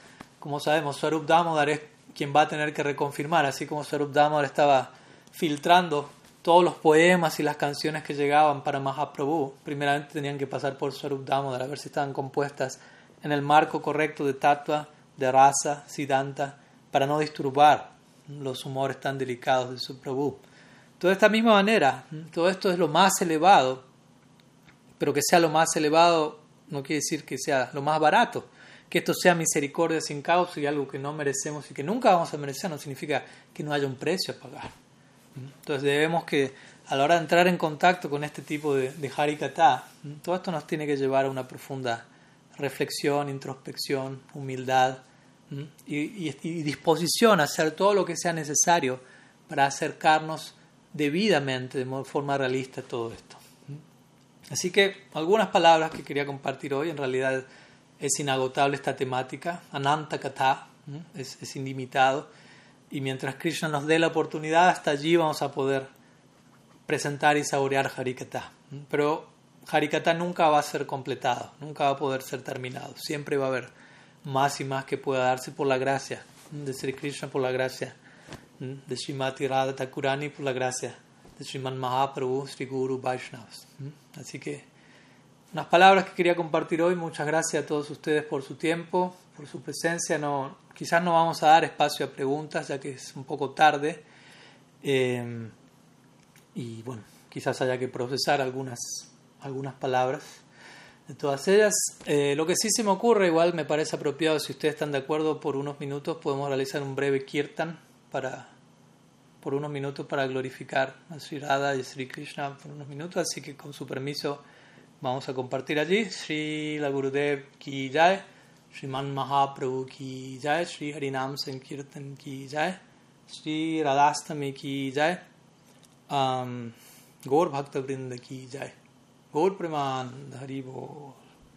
como sabemos, Swarup Damodar es quien va a tener que reconfirmar. Así como Swarup Damodar estaba filtrando todos los poemas y las canciones que llegaban para Mahaprabhu, primeramente tenían que pasar por Swarup Damodar a ver si estaban compuestas en el marco correcto de tatua, de raza, siddhanta, para no disturbar los humores tan delicados de su Prabhu. De esta misma manera, todo esto es lo más elevado, pero que sea lo más elevado no quiere decir que sea lo más barato. Que esto sea misericordia sin causa y algo que no merecemos y que nunca vamos a merecer no significa que no haya un precio a pagar. Entonces debemos que a la hora de entrar en contacto con este tipo de, de todo esto nos tiene que llevar a una profunda reflexión, introspección, humildad, y, disposición a hacer todo lo que sea necesario para acercarnos debidamente, de forma realista a todo esto. Así que algunas palabras que quería compartir hoy, en realidad es inagotable esta temática, Ananta Kata, es, es ilimitado, y mientras Krishna nos dé la oportunidad, hasta allí vamos a poder presentar y saborear Harikata. Pero Harikata nunca va a ser completado, nunca va a poder ser terminado, siempre va a haber más y más que pueda darse por la gracia de Sri Krishna, por la gracia de Srimati Radha Thakurani, por la gracia de Sriman Mahaprabhu, Sri Guru Vaishnavas. Así que unas palabras que quería compartir hoy. Muchas gracias a todos ustedes por su tiempo, por su presencia. No, quizás no vamos a dar espacio a preguntas, ya que es un poco tarde. Eh, y bueno, quizás haya que procesar algunas, algunas palabras de todas ellas. Eh, lo que sí se me ocurre, igual me parece apropiado, si ustedes están de acuerdo, por unos minutos podemos realizar un breve kirtan para, por unos minutos para glorificar a Sri Radha y Sri Krishna por unos minutos, así que con su permiso vamos a compartir allí. Sri la Gurudev ki jai, Sri Man Mahaprabhu ki jai, Sri Harinam Sankirtan ki jai, Sri Radhastami ki jai, um, Gaur Bhakta Vrinda ki jai. गौर प्रेमान हरि